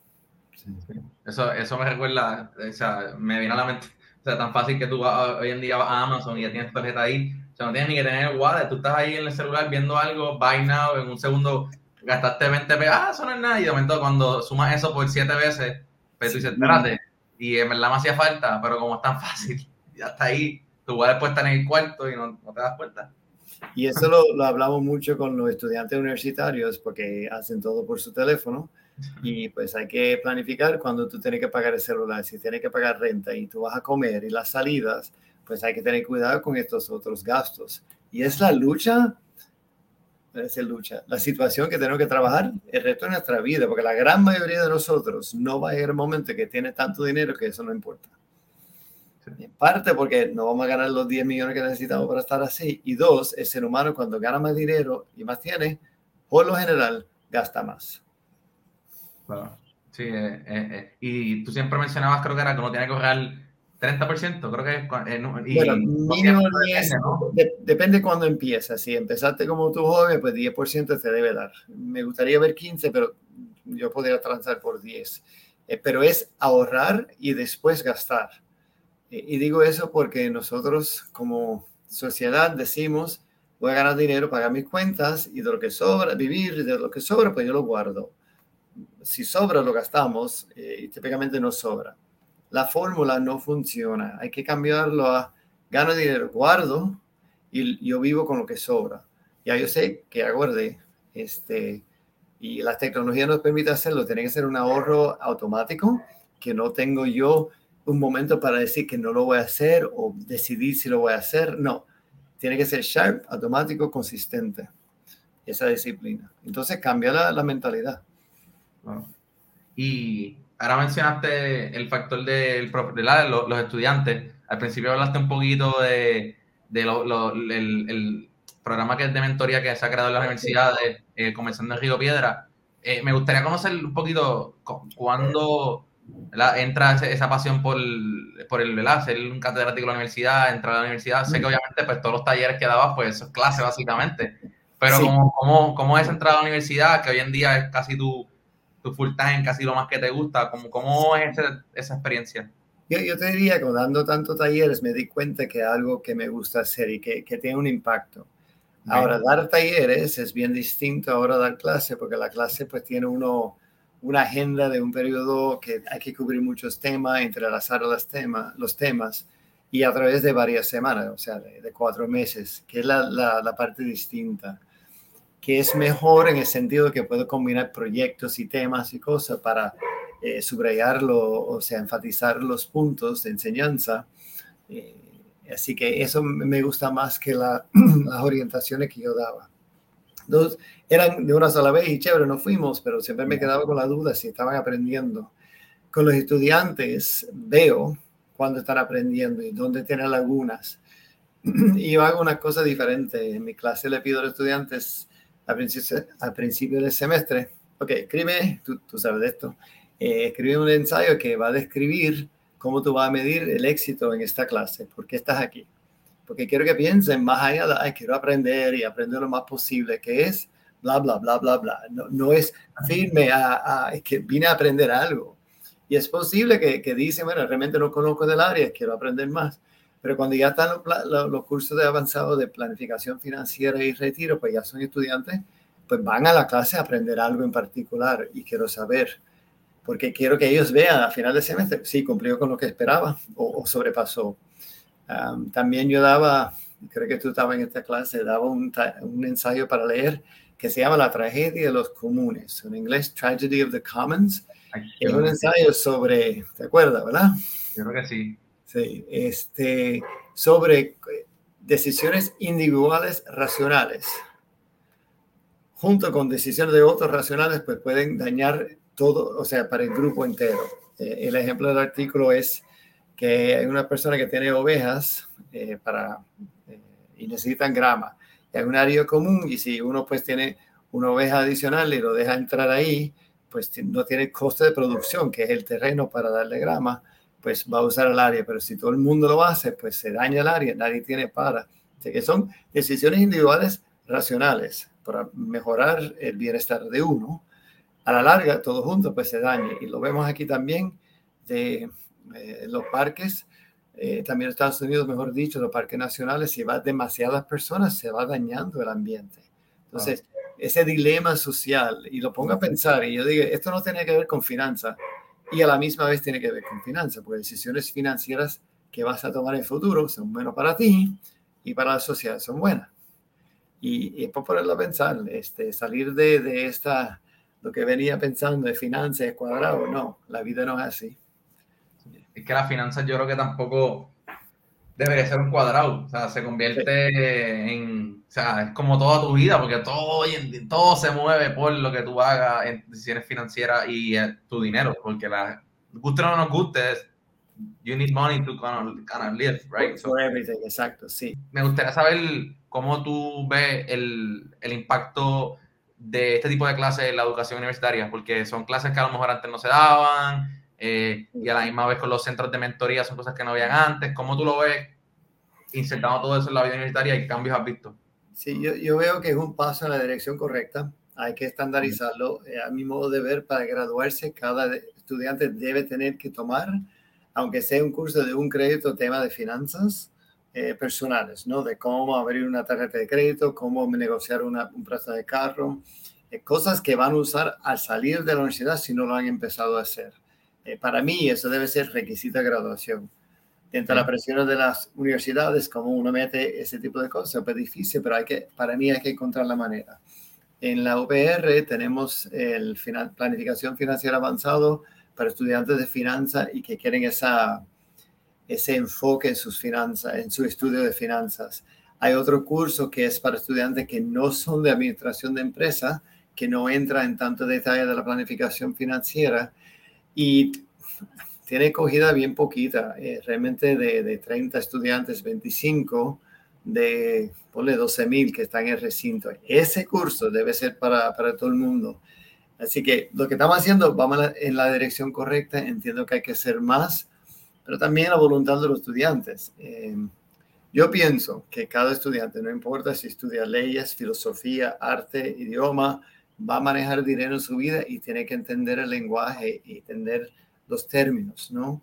Eso, eso me recuerda, o sea, me viene a la mente, o sea, tan fácil que tú vas, hoy en día vas a Amazon y ya tienes tu tarjeta ahí, o sea, no tienes ni que tener el wallet, tú estás ahí en el celular viendo algo, buy now, en un segundo gastaste 20 pesos, ah, eso no es nada, y de momento cuando sumas eso por 7 veces, pues tú dices, espérate, y en verdad me hacía falta, pero como es tan fácil, ya está ahí, tu wallet puede estar en el cuarto y no, no te das cuenta. Y eso lo, lo, hablamos mucho con los estudiantes universitarios porque hacen todo por su teléfono. Y pues hay que planificar cuando tú tienes que pagar el celular, si tienes que pagar renta y tú vas a comer y las salidas, pues hay que tener cuidado con estos otros gastos. Y es la lucha, la lucha, la situación que tenemos que trabajar el resto de nuestra vida, porque la gran mayoría de nosotros no va a llegar el momento que tiene tanto dinero que eso no importa. En parte porque no vamos a ganar los 10 millones que necesitamos para estar así. Y dos, el ser humano cuando gana más dinero y más tiene, por lo general, gasta más. Sí, eh, eh, eh, y tú siempre mencionabas, creo que era que uno tiene que ahorrar 30%, creo que y, bueno, mínimo 10, depende cuando empieza. Si empezaste como tu joven, pues 10% te debe dar. Me gustaría ver 15, pero yo podría transar por 10. pero es ahorrar y después gastar. y digo eso porque nosotros como sociedad decimos, voy a ganar dinero, pagar mis cuentas y de lo que sobra, vivir de lo que sobra, pues yo lo guardo si sobra lo gastamos eh, y típicamente no sobra. La fórmula no funciona. Hay que cambiarlo a gano dinero, guardo y yo vivo con lo que sobra. Ya yo sé que aguardé. Este, y la tecnología nos permite hacerlo. Tiene que ser un ahorro automático que no tengo yo un momento para decir que no lo voy a hacer o decidir si lo voy a hacer. No, tiene que ser sharp, automático, consistente. Esa disciplina. Entonces cambia la, la mentalidad. Y ahora mencionaste el factor del, de, la, de los, estudiantes. Al principio hablaste un poquito de, de el, programa que es de mentoría que se ha creado en las universidades, eh, comenzando en Río Piedra. Eh, me gustaría conocer un poquito cuándo entra esa pasión por, por el ¿verdad? ser un catedrático de la universidad, entrar a la universidad. Sé que obviamente pues todos los talleres que dabas, pues eso es clase básicamente. Pero ¿cómo, cómo, cómo es entrar a la universidad, que hoy en día es casi tu, tu full time, casi lo más que te gusta? ¿Cómo, cómo es esa, experiencia? Yo, yo, te diría que dando tantos talleres me di cuenta que algo que me gusta hacer y que, que tiene un impacto. Ahora, dar talleres es bien distinto ahora dar clase, porque la clase pues tiene uno, una agenda de un periodo que hay que cubrir muchos temas, entrelazar los temas, los temas y a través de varias semanas, o sea, de, de cuatro meses, que es la, la, la parte distinta que es mejor en el sentido de que puedo combinar proyectos y temas y cosas para eh, subrayarlo, o sea, enfatizar los puntos de enseñanza. Eh, así que eso me gusta más que las orientaciones que yo daba. Dos, eran de una sola vez y chévere, no fuimos, pero siempre me quedaba con la duda si estaban aprendiendo. Con los estudiantes veo cuando están aprendiendo y dónde tienen lagunas. Y yo hago una cosa diferente. En mi clase le pido a los estudiantes al principio, al principio del semestre, ok, escribe, tú, sabes de esto, eh, escribe un ensayo que va a describir cómo tú vas a medir el éxito en esta clase, por qué estás aquí. Porque quiero que piensen más allá de, ay, quiero aprender y aprender lo más posible, que es bla, bla, bla, bla, bla. No, no es firme a, a, que vine a aprender algo. Y es posible que, que dicen, bueno, realmente no conozco del área, quiero aprender más. Pero cuando ya están los, los, cursos de avanzado de planificación financiera y retiro, pues ya son estudiantes, pues van a la clase a aprender algo en particular y quiero saber, porque quiero que ellos vean a final de semestre, sí, cumplió con lo que esperaba o, o sobrepasó. Um, también yo daba, creo que tú estabas en esta clase, daba un, un ensayo para leer que se llama La tragedia de los comunes, en inglés Tragedy of the Commons. es un ensayo sobre, ¿te acuerdas, verdad? Yo creo que sí. Este, sobre decisiones individuales racionales junto con decisiones de otros racionales, pues pueden dañar todo, o sea, para el grupo entero. Eh, el ejemplo del artículo es que hay una persona que tiene ovejas eh, para, eh, y necesitan grama. Y hay un área común y si uno pues tiene una oveja adicional y lo deja entrar ahí, pues no tiene coste de producción, que es el terreno para darle grama, pues va a usar el área. Pero si todo el mundo lo hace, pues se daña el área, nadie tiene para. Así que son decisiones individuales racionales para mejorar el bienestar de uno. A la larga, todo junto, pues se daña. Y lo vemos aquí también de eh, los parques, eh, también en Estados Unidos, mejor dicho, los parques nacionales, si va demasiadas personas, se va dañando el ambiente. Entonces, ese dilema social, y lo pongo a pensar, y yo digo, esto no tiene que ver con finanzas, y a la misma vez tiene que ver con finanzas, porque decisiones financieras que vas a tomar en el futuro son buenas para ti y para la sociedad son buenas. Y, es por ponerlo a pensar, este, salir de, de, esta, lo que venía pensando de finanzas cuadrado, no, la vida no es así. Es que las finanzas yo creo que tampoco debería ser un cuadrado, o sea, se convierte en, o sea, es como toda tu vida, porque todo, todo se mueve por lo que tú hagas en decisiones financieras y eh, tu dinero, porque la, guste o no nos guste, you need money to kind of, live, right? For, everything, exacto, sí. Me gustaría saber cómo tú ves el, el, impacto de este tipo de clases en la educación universitaria, porque son clases que a lo mejor antes no se daban, eh, y a la misma vez con los centros de mentoría son cosas que no habían antes. ¿Cómo tú lo ves insertando todo eso en la vida universitaria y cambios has visto? Sí, yo, yo veo que es un paso en la dirección correcta. Hay que estandarizarlo. Eh, a mi modo de ver, para graduarse, cada estudiante debe tener que tomar, aunque sea un curso de un crédito, tema de finanzas eh, personales, ¿no? De cómo abrir una tarjeta de crédito, cómo negociar una, un préstamo de carro, eh, cosas que van a usar al salir de la universidad si no lo han empezado a hacer. Eh, para mí eso debe ser requisito de graduación. Dentro de la presión de las universidades, como uno mete ese tipo de cosas, es difícil, pero hay que, para mí hay que encontrar la manera. En la UPR tenemos el final, planificación financiera avanzado para estudiantes de finanzas y que quieren esa, ese enfoque en sus finanzas, en su estudio de finanzas. Hay otro curso que es para estudiantes que no son de administración de empresa, que no entra en tanto detalle de la planificación financiera y tiene cogida bien poquita, eh, realmente de, de, 30 estudiantes, 25 de, ponle 12 mil que están en el recinto. Ese curso debe ser para, para todo el mundo. Así que lo que estamos haciendo, vamos en la dirección correcta. Entiendo que hay que hacer más pero también la voluntad de los estudiantes. Eh, yo pienso que cada estudiante, no importa si estudia leyes, filosofía, arte, idioma, va a manejar dinero en su vida y tiene que entender el lenguaje y entender los términos, ¿no?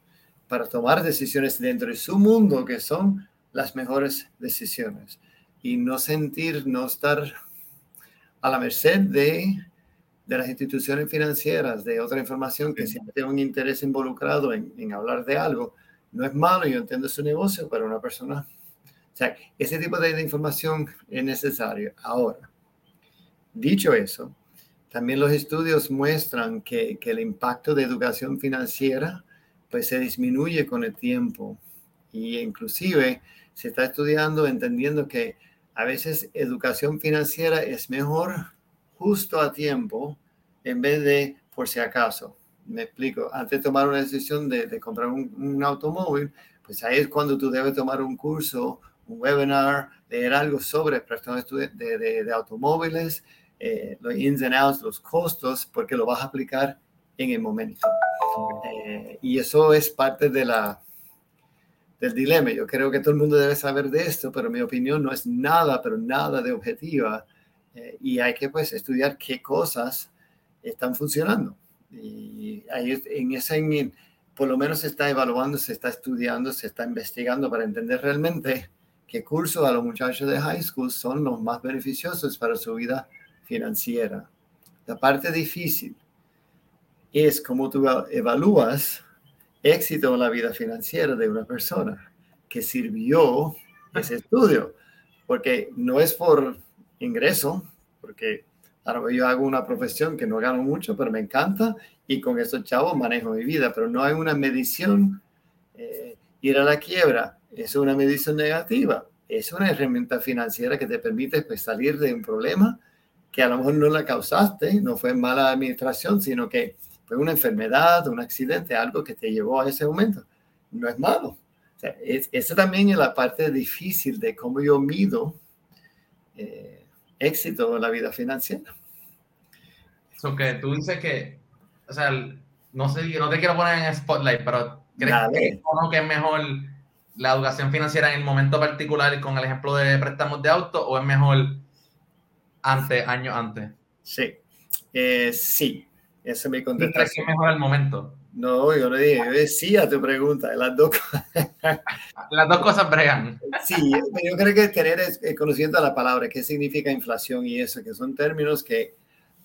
Para tomar decisiones dentro de su mundo que son las mejores decisiones y no sentir, no estar a la merced de de las instituciones financieras, de otra información que siempre tiene un interés involucrado en, en, hablar de algo, no es malo, yo entiendo su negocio, pero una persona, o sea, ese tipo de, información es necesario. Ahora, dicho eso, también los estudios muestran que, el impacto de educación financiera pues se disminuye con el tiempo y inclusive se está estudiando entendiendo que a veces educación financiera es mejor justo a tiempo en vez de por si acaso. Me explico, antes de tomar una decisión de, comprar un, automóvil, pues ahí es cuando tú debes tomar un curso, un webinar, leer algo sobre prestación de, de, automóviles, eh, los ins and outs, los costos, porque lo vas a aplicar en el momento. Eh, y eso es parte de la, del dilema. Yo creo que todo el mundo debe saber de esto, pero mi opinión no es nada, pero nada de objetiva eh, y hay que pues estudiar qué cosas están funcionando. Y ahí en ese, por lo menos se está evaluando, se está estudiando, se está investigando para entender realmente qué cursos a los muchachos de high school son los más beneficiosos para su vida financiera. La parte difícil es cómo tú evalúas éxito en la vida financiera de una persona que sirvió ese estudio, porque no es por ingreso, porque ahora yo hago una profesión que no gano mucho, pero me encanta y con esos chavos manejo mi vida, pero no hay una medición. Eh, ir a la quiebra es una medición negativa, es una herramienta financiera que te permite pues, salir de un problema que a lo mejor no la causaste, no fue mala administración, sino que fue una enfermedad, un accidente, algo que te llevó a ese momento. No es malo. O sea, esa también es la parte difícil de cómo yo mido eh, éxito en la vida financiera. Eso que tú dices que, o sea, no sé, no te quiero poner en spotlight, pero ¿crees que, que es mejor la educación financiera en el momento particular con el ejemplo de préstamos de auto o es mejor antes, años antes? Sí, eh, sí, esa es mi contestación. ¿Crees que es mejor el momento? No, yo le dije, yo sí a tu pregunta, las dos Las dos cosas bregan. Sí, yo creo que tener conocimiento de la palabra, qué significa inflación y eso, que son términos que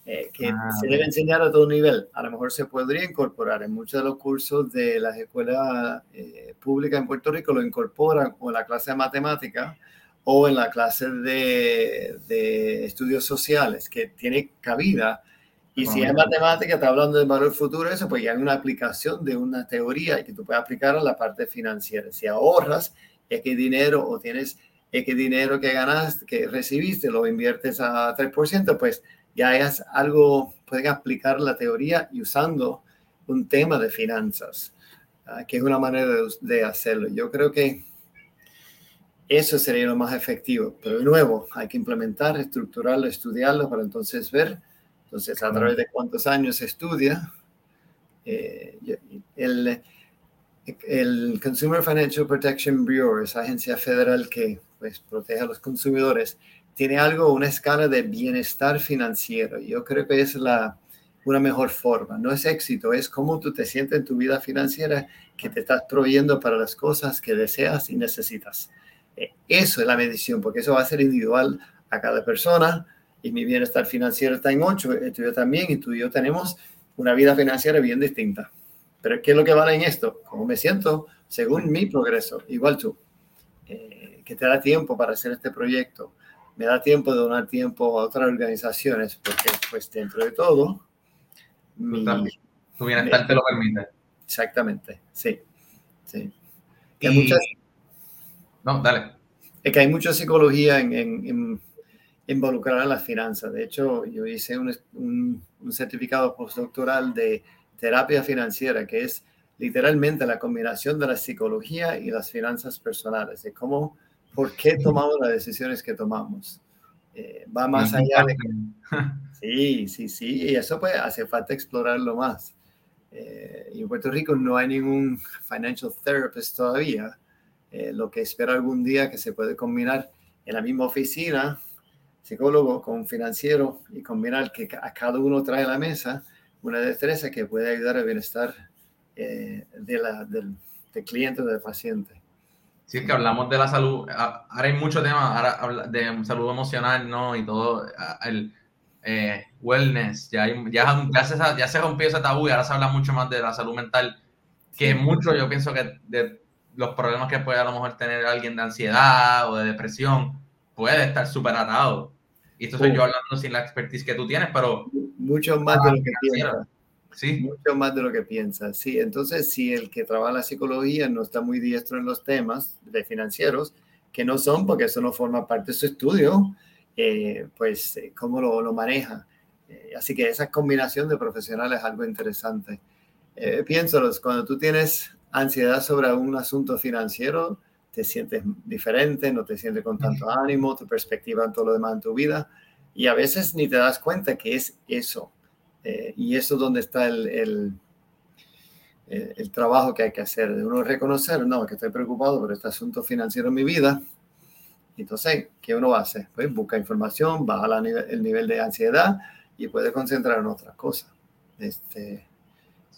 eh, que ah, se debe enseñar a todo nivel. A lo mejor se podría incorporar en muchos de los cursos de las escuelas eh, públicas en Puerto Rico, lo incorporan en la clase de matemática o en la clase de, de estudios sociales, que tiene cabida. Y si es matemática, está hablando de valor futuro, eso pues ya hay una aplicación de una teoría que tú puedes aplicar a la parte financiera. Si ahorras X dinero o tienes X dinero que ganaste, que recibiste, lo inviertes a 3%, pues ya es algo, pueden aplicar la teoría y usando un tema de finanzas, ah, que es una manera de, hacerlo. Yo creo que eso sería lo más efectivo, pero de nuevo, hay que implementar, estructurarlo, estudiarlo para entonces ver, entonces a través de cuántos años se estudia. Eh, el, el Consumer Financial Protection Bureau, esa agencia federal que pues, protege a los consumidores, tiene algo, una escala de bienestar financiero. Yo creo que es la, una mejor forma. No es éxito, es cómo tú te sientes en tu vida financiera que te estás proveyendo para las cosas que deseas y necesitas. Eso es la medición, porque eso va a ser individual a cada persona y mi bienestar financiero está en 8, el tuyo también y tú y yo tenemos una vida financiera bien distinta. Pero ¿qué es lo que vale en esto? ¿Cómo me siento según mi progreso? Igual tú, eh, que te da tiempo para hacer este proyecto, me da tiempo de donar tiempo a otras organizaciones, porque pues dentro de todo, mi, tu bienestar te lo permite. Exactamente, sí. sí. muchas, no, dale. Es que hay mucha psicología en, en, en las finanzas. De hecho, yo hice un, un, un certificado postdoctoral de terapia financiera, que es literalmente la combinación de la psicología y las finanzas personales, de cómo por qué tomamos las decisiones que tomamos. Eh, va más allá de... Sí, sí, sí, y eso pues hace falta explorarlo más. Eh, y en Puerto Rico no hay ningún financial therapist todavía, eh, lo que espero algún día que se puede combinar en la misma oficina, psicólogo con financiero y combinar que a cada uno trae a la mesa una destreza que puede ayudar al bienestar de la, del, del cliente o del paciente. Sí, es que hablamos de la salud, ahora hay mucho tema ahora de salud emocional, ¿no? Y todo el eh, wellness, ya, ya, ya, se, ya se rompió ese tabú y ahora se habla mucho más de la salud mental, que mucho yo pienso que de los problemas que puede a lo mejor tener alguien de ansiedad o de depresión, puede estar súper atado. Y esto soy yo hablando sin la expertise que tú tienes, pero... Mucho más de lo que piensas. Sí. Mucho más de lo que piensas. Sí, entonces si el que trabaja la psicología no está muy diestro en los temas de financieros, que no son porque eso no forma parte de su estudio, eh, pues eh, cómo lo, lo maneja. Eh, así que esa combinación de profesionales es algo interesante. pienso, cuando tú tienes ansiedad sobre un asunto financiero, te sientes diferente, no te sientes con tanto ánimo, tu perspectiva en todo lo demás en tu vida, y a veces ni te das cuenta que es eso eh, y eso es donde está el, el, el, trabajo que hay que hacer, de uno reconocer, no, que estoy preocupado por este asunto financiero en mi vida. Entonces, ¿qué uno hace? Pues busca información, baja el nivel de ansiedad y puede concentrar en otras cosas. Este,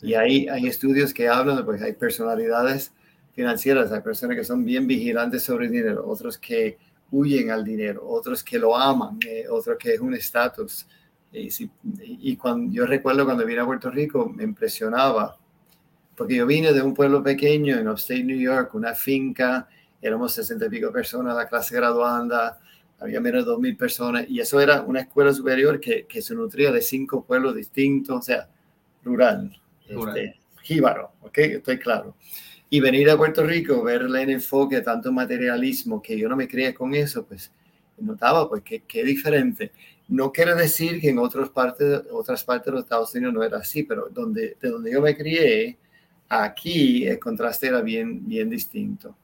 Y hay, hay estudios que hablan pues hay personalidades financieras, hay personas que son bien vigilantes sobre el dinero, otros que huyen al dinero, otros que lo aman, eh, otros que es un estatus. Y, cuando, yo recuerdo cuando vine a Puerto Rico, me impresionaba, porque yo vine de un pueblo pequeño en Upstate New York, una finca, éramos sesenta y pico personas, la clase graduanda, había menos de dos mil personas, y eso era una escuela superior que, que, se nutría de cinco pueblos distintos, o sea, rural, Este, jíbaro, ¿ok? Estoy claro. Y venir a Puerto Rico, verle en enfoque tanto materialismo, que yo no me creía con eso, pues notaba pues que qué diferente. No quiere decir que en otras partes, otras partes de los Estados Unidos no era así, pero donde, de donde yo me crié, aquí el contraste era bien, bien distinto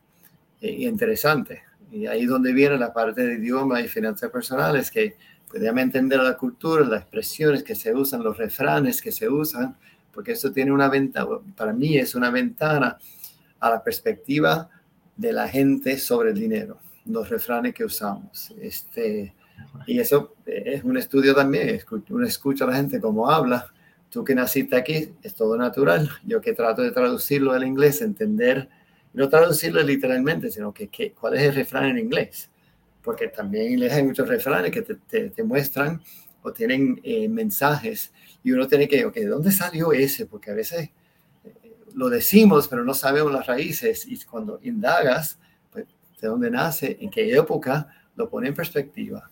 e, y interesante. Y ahí donde viene la parte de idioma y finanzas personales, que podíamos entender la cultura, las expresiones que se usan, los refranes que se usan, porque eso tiene una ventana, para mí es una ventana a la perspectiva de la gente sobre el dinero, los refranes que usamos. Este, y eso es un estudio también, uno escucha a la gente cómo habla. Tú que naciste aquí, es todo natural. Yo que trato de traducirlo al inglés, entender, no traducirlo literalmente, sino que, cuál es el refrán en inglés. Porque también en inglés hay muchos refranes que te, te, muestran o tienen eh, mensajes y uno tiene que, ok, ¿de dónde salió ese? Porque a veces eh, lo decimos, pero no sabemos las raíces y cuando indagas, pues, de dónde nace, en qué época, lo pone en perspectiva.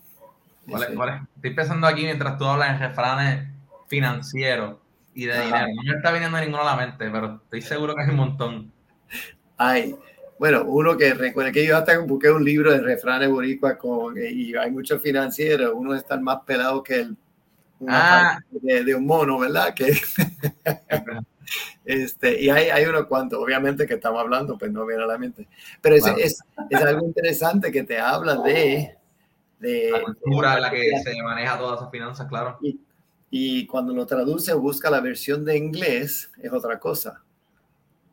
Estoy pensando aquí mientras tú hablas en refranes financieros y de dinero. No me está viniendo ninguno a la mente, pero estoy seguro que hay un montón. Hay. Bueno, uno que recuerda que yo hasta busqué un libro de refranes boricua con, y hay muchos financieros, uno está más pelado que el ah. de, un mono, ¿verdad? Que, este, y hay, hay unos cuantos, obviamente que estamos hablando, pues no viene a la mente. Pero es, es, es algo interesante que te habla de de la cultura en la que se maneja todas esas finanzas, claro. Y, y, cuando lo traduce o busca la versión de inglés, es otra cosa.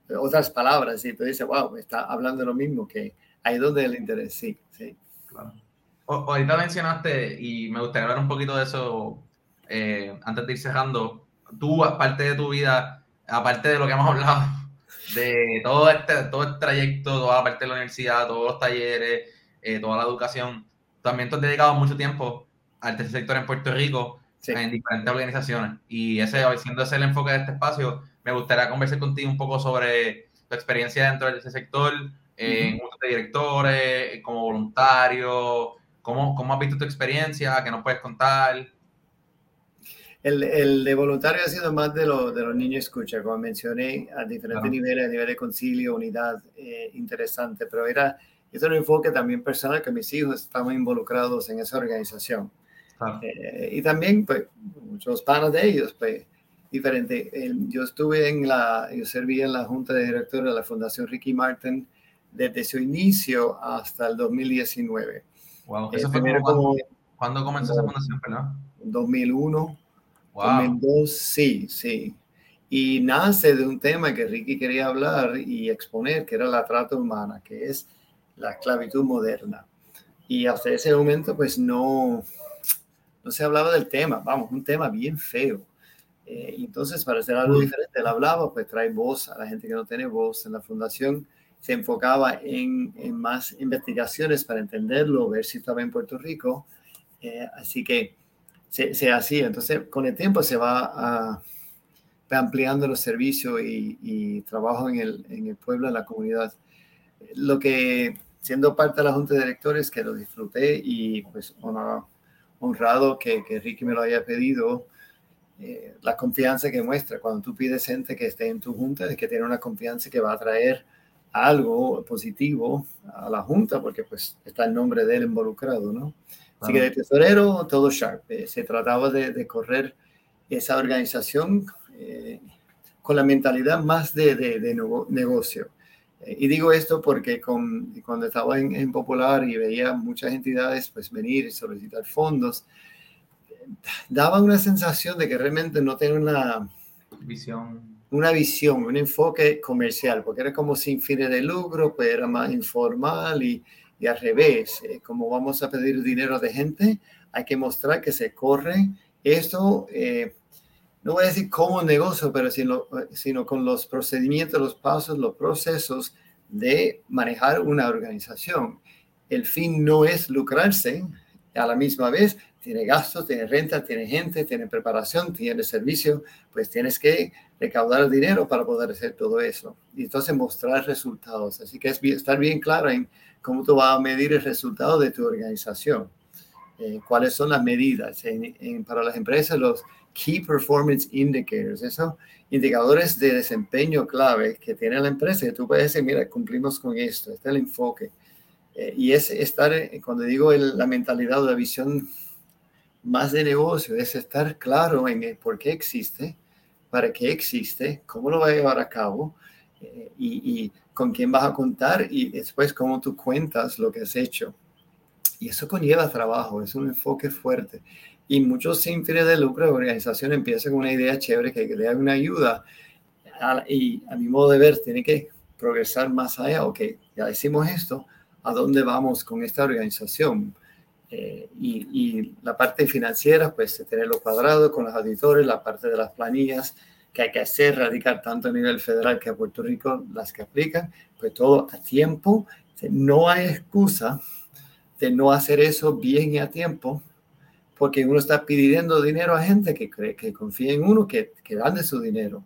Otras palabras, y tú dices, wow, está hablando lo mismo, que ahí donde el interés, sí, sí. Claro. ahorita mencionaste, y me gustaría hablar un poquito de eso eh, antes de ir cerrando. Tú, aparte de tu vida, aparte de lo que hemos hablado, de todo este, todo el trayecto, toda la parte de la universidad, todos los talleres, eh, toda la educación, también te has dedicado mucho tiempo al tercer sector en Puerto Rico, en diferentes organizaciones. Y ese, siendo ese el enfoque de este espacio, me gustaría conversar contigo un poco sobre tu experiencia dentro de ese sector, en uh de directores, como voluntario, cómo, cómo has visto tu experiencia, qué nos puedes contar. El, el, de voluntario ha sido más de, lo, de los niños escucha, como mencioné, a diferentes niveles, a nivel de concilio, unidad, eh, interesante, pero era es un enfoque también personal que mis hijos estaban involucrados en esa organización. Eh, y también, pues, muchos panos de ellos, pues, diferente. yo estuve en la, yo serví en la junta de directores de la Fundación Ricky Martin desde su inicio hasta el 2019. Wow, eh, eso fue como, ¿Cuándo comenzó esa fundación, perdón? 2001, wow. 2002, sí, sí. Y nace de un tema que Ricky quería hablar y exponer, que era la trata humana, que es la esclavitud moderna. Y hasta ese momento, pues no, no se hablaba del tema, vamos, un tema bien feo. Eh, entonces, para hacer algo diferente, él hablaba, pues trae voz a la gente que no tiene voz. En la fundación se enfocaba en, en más investigaciones para entenderlo, ver si estaba en Puerto Rico. Eh, así que se, se, hacía. Entonces, con el tiempo se va, a, ampliando los servicios y, y trabajo en el, en el pueblo, en la comunidad. Lo que siendo parte de la junta de directores que lo disfruté y pues honrado que, que Ricky me lo haya pedido, eh, la confianza que muestra cuando tú pides gente que esté en tu junta, es que tiene una confianza que va a traer algo positivo a la junta, porque pues está el nombre de él involucrado, ¿no? Así que de tesorero, todo sharp. Eh, se trataba de, de, correr esa organización eh, con la mentalidad más de, de, de negocio. Eh, y digo esto porque con, cuando estaba en, Popular y veía muchas entidades pues venir y solicitar fondos, daba una sensación de que realmente no tienen una visión, una visión, un enfoque comercial, porque era como sin fines de lucro, pues era más informal y, y al revés, eh, como vamos a pedir dinero de gente, hay que mostrar que se corre esto. Eh, no voy a decir como negocio, pero sino, sino con los procedimientos, los pasos, los procesos de manejar una organización. El fin no es lucrarse, a la misma vez tiene gastos, tiene renta, tiene gente, tiene preparación, tiene servicio, pues tienes que recaudar dinero para poder hacer todo eso. Y entonces mostrar resultados. Así que es estar bien claro en cómo tú vas a medir el resultado de tu organización. Eh, cuáles son las medidas. para las empresas, los Key Performance Indicators, esos indicadores de desempeño clave que tiene la empresa, y tú puedes decir, mira, cumplimos con esto, este es el enfoque. Eh, y es estar, eh, cuando digo la mentalidad o la visión más de negocio, es estar claro en por qué existe, para qué existe, cómo lo va a llevar a cabo eh, y, y, con quién vas a contar y después cómo tú cuentas lo que has hecho. Y eso conlleva trabajo, es un enfoque fuerte. Y muchos sin fines de lucro de organización empiezan con una idea chévere que le da una ayuda. y a mi modo de ver, tiene que progresar más allá. Ok, ya decimos esto, ¿a dónde vamos con esta organización? Eh, y, y, la parte financiera, pues tenerlo cuadrado con los auditores, la parte de las planillas que hay que hacer, radicar tanto a nivel federal que a Puerto Rico, las que aplican, pues todo a tiempo. No hay excusa de no hacer eso bien y a tiempo, porque uno está pidiendo dinero a gente que cree que confía en uno, que, que dan de su dinero.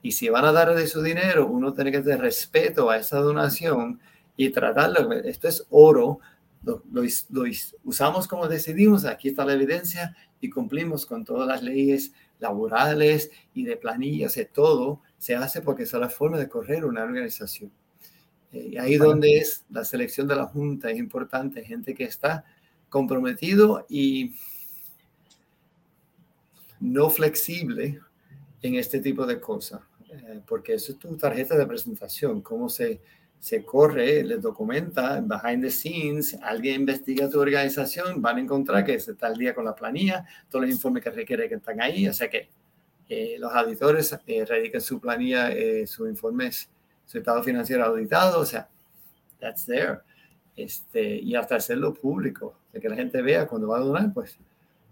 Y si van a dar de su dinero, uno tiene que tener respeto a esa donación y tratarlo. Esto es oro, lo, lo, usamos como decidimos, aquí está la evidencia y cumplimos con todas las leyes laborales y de planillas, de todo, se hace porque es la forma de correr una organización. Eh, y ahí donde es la selección de la Junta es importante, gente que está comprometido y no flexible en este tipo de cosas, eh, porque eso es tu tarjeta de presentación, cómo se, se corre, les documenta, behind the scenes, alguien investiga tu organización, van a encontrar que se está al día con la planilla, todos los informes que requiere que están ahí, o sea que eh, los auditores eh, radican su planilla, eh, sus informes, su estado financiero auditado, o sea, that's there. Este, y hasta hacerlo público, de que la gente vea cuando va a donar, pues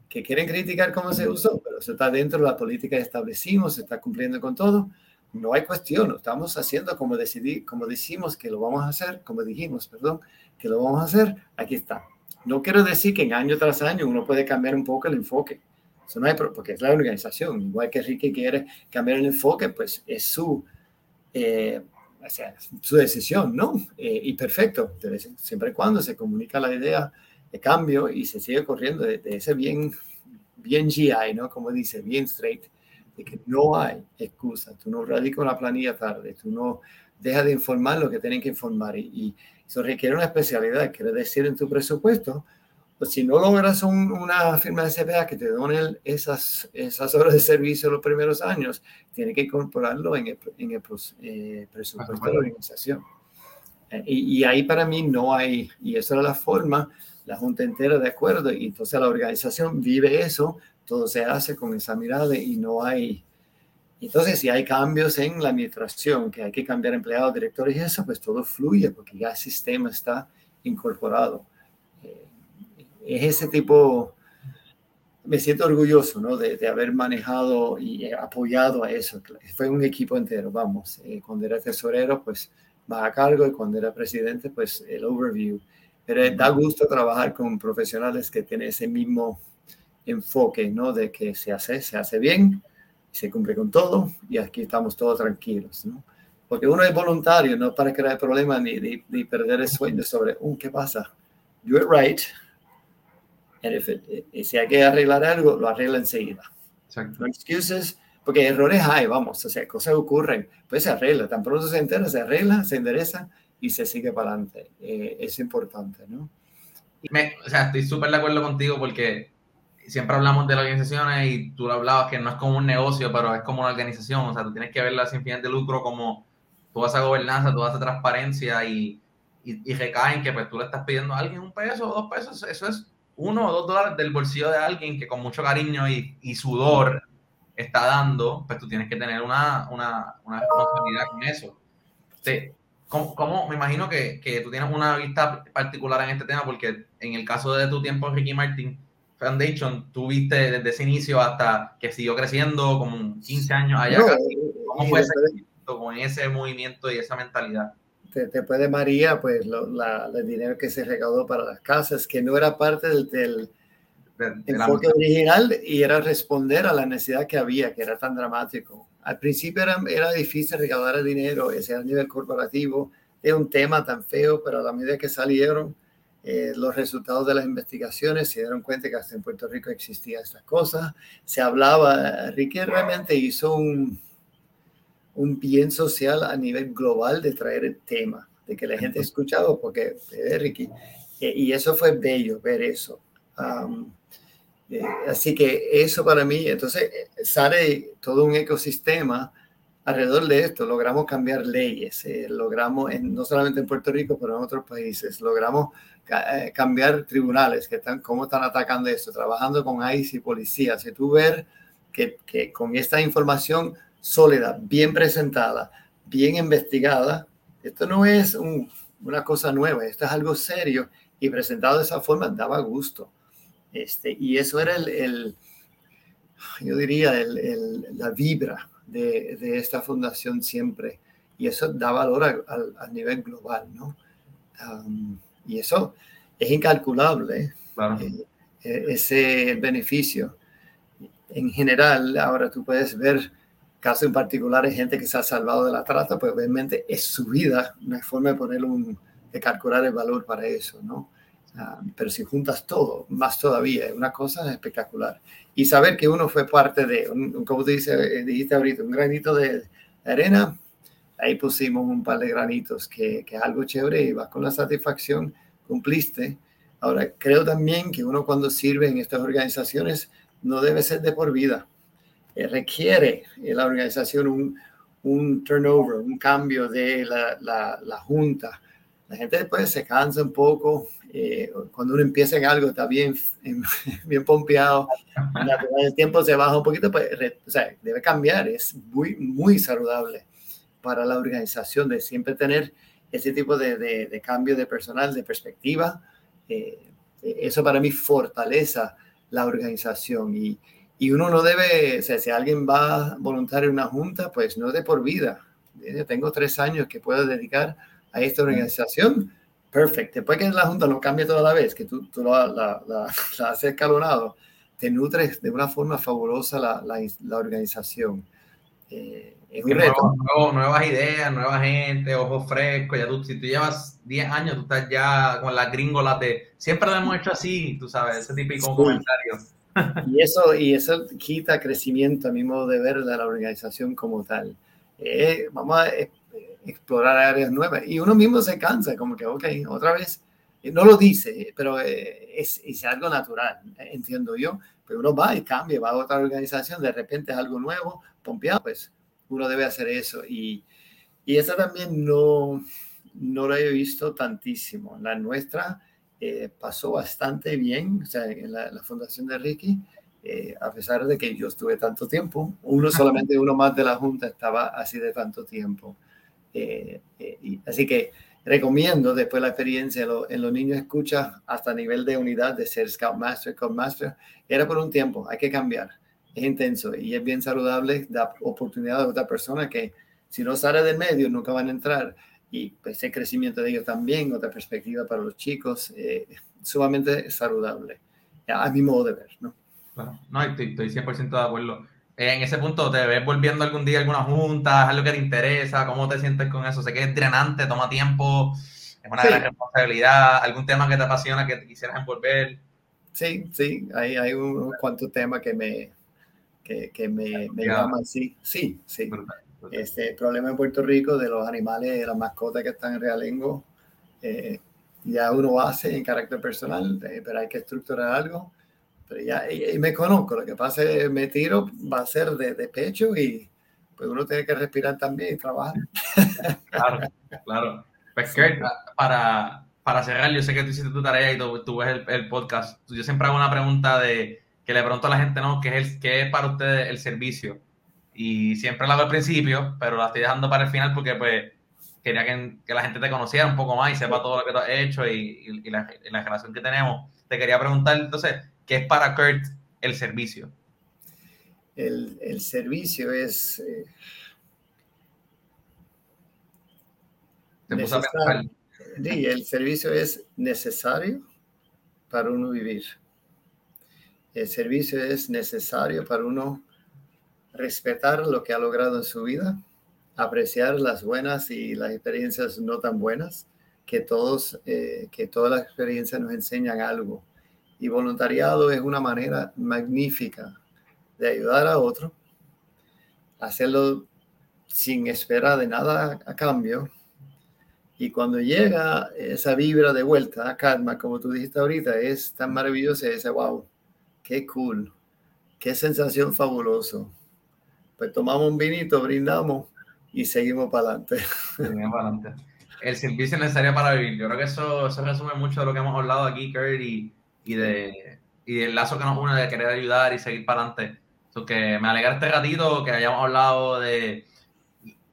que quieren criticar cómo se usó, pero eso está dentro de la política que establecimos, se está cumpliendo con todo. No hay cuestión, lo estamos haciendo como decidí, como decimos que lo vamos a hacer, como dijimos, perdón, que lo vamos a hacer, aquí está. No quiero decir que en año tras año uno puede cambiar un poco el enfoque. Eso no hay, porque es la organización. Igual que Ricky quiere cambiar el enfoque, pues es su, eh, o sea, su decisión, ¿no? Eh, y perfecto, siempre y cuando se comunica la idea de cambio y se sigue corriendo de, ese bien, bien GI, ¿no? Como dice, bien straight, de que no hay excusa. Tú no radicas una planilla tarde, tú no dejas de informar lo que tienen que informar y, y eso requiere una especialidad, quiere decir en tu presupuesto, pues si no logras una firma de CPA que te done esas, esas horas de servicio los primeros años, tiene que incorporarlo en el, en el eh, presupuesto de la organización. Eh, y, y, ahí para mí no hay, y esa era la forma la junta entera de acuerdo y entonces la organización vive eso, todo se hace con esa mirada y no hay... Entonces, si hay cambios en la administración, que hay que cambiar empleados, directores y eso, pues todo fluye porque ya el sistema está incorporado. Eh, es ese tipo, me siento orgulloso ¿no? de, de, haber manejado y apoyado a eso. Fue un equipo entero, vamos. Eh, cuando era tesorero, pues va a cargo y cuando era presidente, pues el overview. Pero da gusto trabajar con profesionales que tienen ese mismo enfoque, ¿no? De que se hace, se hace bien, se cumple con todo y aquí estamos todos tranquilos, ¿no? Porque uno es voluntario, no para crear problemas ni, ni, perder el sueño sobre, uh, ¿qué pasa? Do it right. y si hay que arreglar algo, lo arregla enseguida. Exacto. No excuses, porque errores hay, vamos, o sea, cosas ocurren, pues se arregla, tan pronto se entera, se arregla, se endereza y se sigue para adelante. Eh, es importante, ¿no? Me, o sea, estoy súper de acuerdo contigo porque siempre hablamos de las organizaciones y tú lo hablabas que no es como un negocio, pero es como una organización. O sea, tú tienes que verla sin fines de lucro como toda esa gobernanza, toda esa transparencia y, y, recaen que pues tú le estás pidiendo a alguien un peso o dos pesos. Eso es uno o dos dólares del bolsillo de alguien que con mucho cariño y, sudor está dando, pues tú tienes que tener una, una, una responsabilidad con eso. Sí. ¿Cómo, me imagino que, que, tú tienes una vista particular en este tema? Porque en el caso de tu tiempo, Ricky Martin Foundation, tú viste desde ese inicio hasta que siguió creciendo, como 15 años allá. No, ¿Cómo fue ese, con ese movimiento y esa mentalidad? Después de María, pues lo, la, el dinero que se recaudó para las casas, que no era parte del, del enfoque original y era responder a la necesidad que había, que era tan dramático. Al principio era, era difícil recaudar el dinero, ese a nivel corporativo, es un tema tan feo, pero a la medida que salieron eh, los resultados de las investigaciones, se dieron cuenta que hasta en Puerto Rico existía estas cosas, se hablaba, Ricky realmente hizo un, un bien social a nivel global de traer el tema de que la gente escuchaba, porque eh, Ricky, eh, y eso fue bello ver eso. Eh, así que eso para mí, entonces sale todo un ecosistema alrededor de esto. Logramos cambiar leyes, logramos, no solamente en Puerto Rico, pero en otros países, logramos cambiar tribunales que están, cómo están atacando esto, trabajando con ICE y policías. Si tú ver que, que con esta información sólida, bien presentada, bien investigada, esto no es una cosa nueva, esto es algo serio y presentado de esa forma daba gusto. Este, y eso era el, yo diría, el, la vibra de, de, esta fundación siempre. Y eso da valor a, nivel global, ¿no? y eso es incalculable, eh, eh, ese beneficio. En general, ahora tú puedes ver caso en particular hay gente que se ha salvado de la trata, pues obviamente es su vida, no hay forma de poner un, de calcular el valor para eso, ¿no? Ah, pero si juntas todo, más todavía, una cosa espectacular. Y saber que uno fue parte de, como te dice, eh, dijiste ahorita, un granito de arena, ahí pusimos un par de granitos, que, es algo chévere y vas con la satisfacción, cumpliste. Ahora, creo también que uno cuando sirve en estas organizaciones no debe ser de por vida eh, requiere la organización un, un, turnover, un cambio de la, la, junta. La gente después se cansa un poco. Eh, cuando uno empieza en algo, está bien, bien pompeado. El tiempo se baja un poquito, pues, o sea, debe cambiar. Es muy, muy saludable para la organización de siempre tener ese tipo de, de, cambio de personal, de perspectiva. Eh, eso para mí fortaleza la organización y, y uno no debe, o sea, si alguien va voluntario en una junta, pues no de por vida. Yo tengo tres años que puedo dedicar a esta organización. Perfecto. Después que la junta no cambie toda la vez, que tú, tú la, la, la, haces escalonado, te nutres de una forma fabulosa la, la organización. Eh, es un reto. nuevas ideas, nueva gente, ojos frescos. Ya tú, si tú llevas 10 años, tú estás ya con las gringolas de siempre lo hemos hecho así, tú sabes, ese típico comentario y eso, y eso quita crecimiento a mi modo de ver de la organización como tal. Eh, vamos a explorar áreas nuevas. Y uno mismo se cansa, como que, ok, otra vez, no lo dice, pero eh, es, es, algo natural, entiendo yo, pero uno va y cambia, va a otra organización, de repente es algo nuevo, pompeado, pues uno debe hacer eso. Y, y eso también no, no lo he visto tantísimo. La nuestra eh, pasó bastante bien, o sea, en la, fundación de Ricky, eh, a pesar de que yo estuve tanto tiempo, uno solamente uno más de la Junta estaba así de tanto tiempo. Eh, y, así que recomiendo después la experiencia en los niños escucha hasta nivel de unidad de ser Scout Master, Master, era por un tiempo, hay que cambiar, es intenso y es bien saludable, da oportunidad a otra persona que si no sale del medio nunca van a entrar y pues, ese crecimiento de ellos también, otra perspectiva para los chicos, eh, sumamente saludable, a mi modo de ver, ¿no? no, estoy, estoy 100% de acuerdo. En ese punto, ¿te ves volviendo algún día a alguna junta? ¿Es algo que te interesa? ¿Cómo te sientes con eso? Sé que es drenante, toma tiempo, es una gran responsabilidad. ¿Algún tema que te apasiona que te quisieras envolver? Sí, sí, hay, hay unos cuantos temas que me, que, que me, me llaman, sí, sí, sí. Este problema en Puerto Rico de los animales, las mascotas que están en realengo, eh, ya uno hace en carácter personal, eh, pero hay que estructurar algo. Pero ya, y, me conozco, lo que pasa es me tiro, va a ser de, de, pecho y pues uno tiene que respirar también y trabajar. Claro, claro. Pues para, para cerrar, yo sé que tú hiciste tu tarea y tú, tú ves el, el, podcast. Yo siempre hago una pregunta de que le pregunto a la gente, ¿no? ¿Qué es, el, qué es para ustedes el servicio? y siempre la hago al principio, pero la estoy dejando para el final porque pues quería que, que la gente te conociera un poco más y sepa todo lo que tú has hecho y, y, la, la, relación que tenemos. Te quería preguntar entonces, ¿qué es para Kurt el servicio? El, el servicio es... Eh, sí, el servicio es necesario para uno vivir. El servicio es necesario para uno respetar lo que ha logrado en su vida, apreciar las buenas y las experiencias no tan buenas, que, todos, eh, que todas las experiencias nos enseñan algo. Y voluntariado es una manera magnífica de ayudar a otro, hacerlo sin esperar de nada a cambio Y cuando llega esa vibra de vuelta a Karma, como tú dijiste ahorita, es tan maravilloso y dice, wow, qué cool, qué sensación fabuloso. Pues tomamos un vinito, brindamos y seguimos para adelante. Seguimos para adelante. El servicio necesario para vivir. Yo creo que eso, eso resume mucho de lo que hemos hablado aquí, Kurt, y, y, de, y del lazo que nos une de querer ayudar y seguir para adelante. que me alegra este ratito que hayamos hablado de,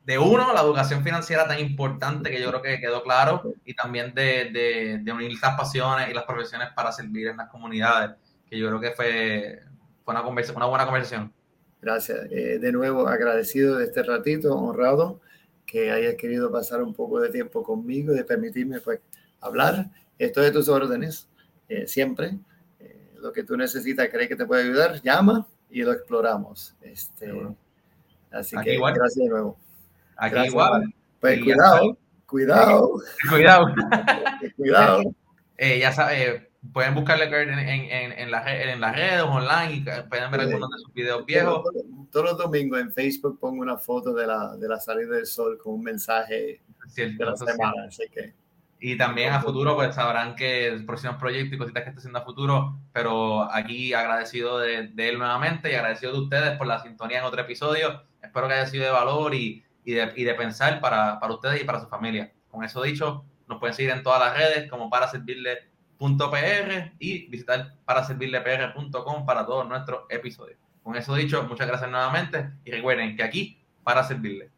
de uno, la educación financiera tan importante que yo creo que quedó claro, y también de, de, unir las pasiones y las profesiones para servir en las comunidades, que yo creo que fue, fue una, una buena conversación. Gracias. Eh, de nuevo, agradecido de este ratito, honrado que hayas querido pasar un poco de tiempo conmigo y de permitirme pues, hablar. Estoy de tus órdenes, eh, siempre. Eh, lo que tú necesitas, crees que te puede ayudar, llama y lo exploramos. Este, así que gracias de nuevo. Aquí igual. Pues cuidado, cuidado. Cuidado. cuidado. Eh, ya sabes, pueden buscarle en, en, en, la, en las redes online y pueden ver algunos de sus videos viejos. Todos, los domingos en Facebook pongo una foto de la, de la salida del sol con un mensaje de la semana. Así que, y también a futuro, pues sabrán que próximos proyectos y cositas que está haciendo a futuro, pero aquí agradecido de, de él nuevamente y agradecido de ustedes por la sintonía en otro episodio. Espero que haya sido de valor y y de, y de pensar para, para, ustedes y para su familia. Con eso dicho, nos pueden seguir en todas las redes como para servirle.pr y visitar para servirlepr.com para todos nuestros episodios. Con eso dicho, muchas gracias nuevamente y recuerden que aquí para servirle.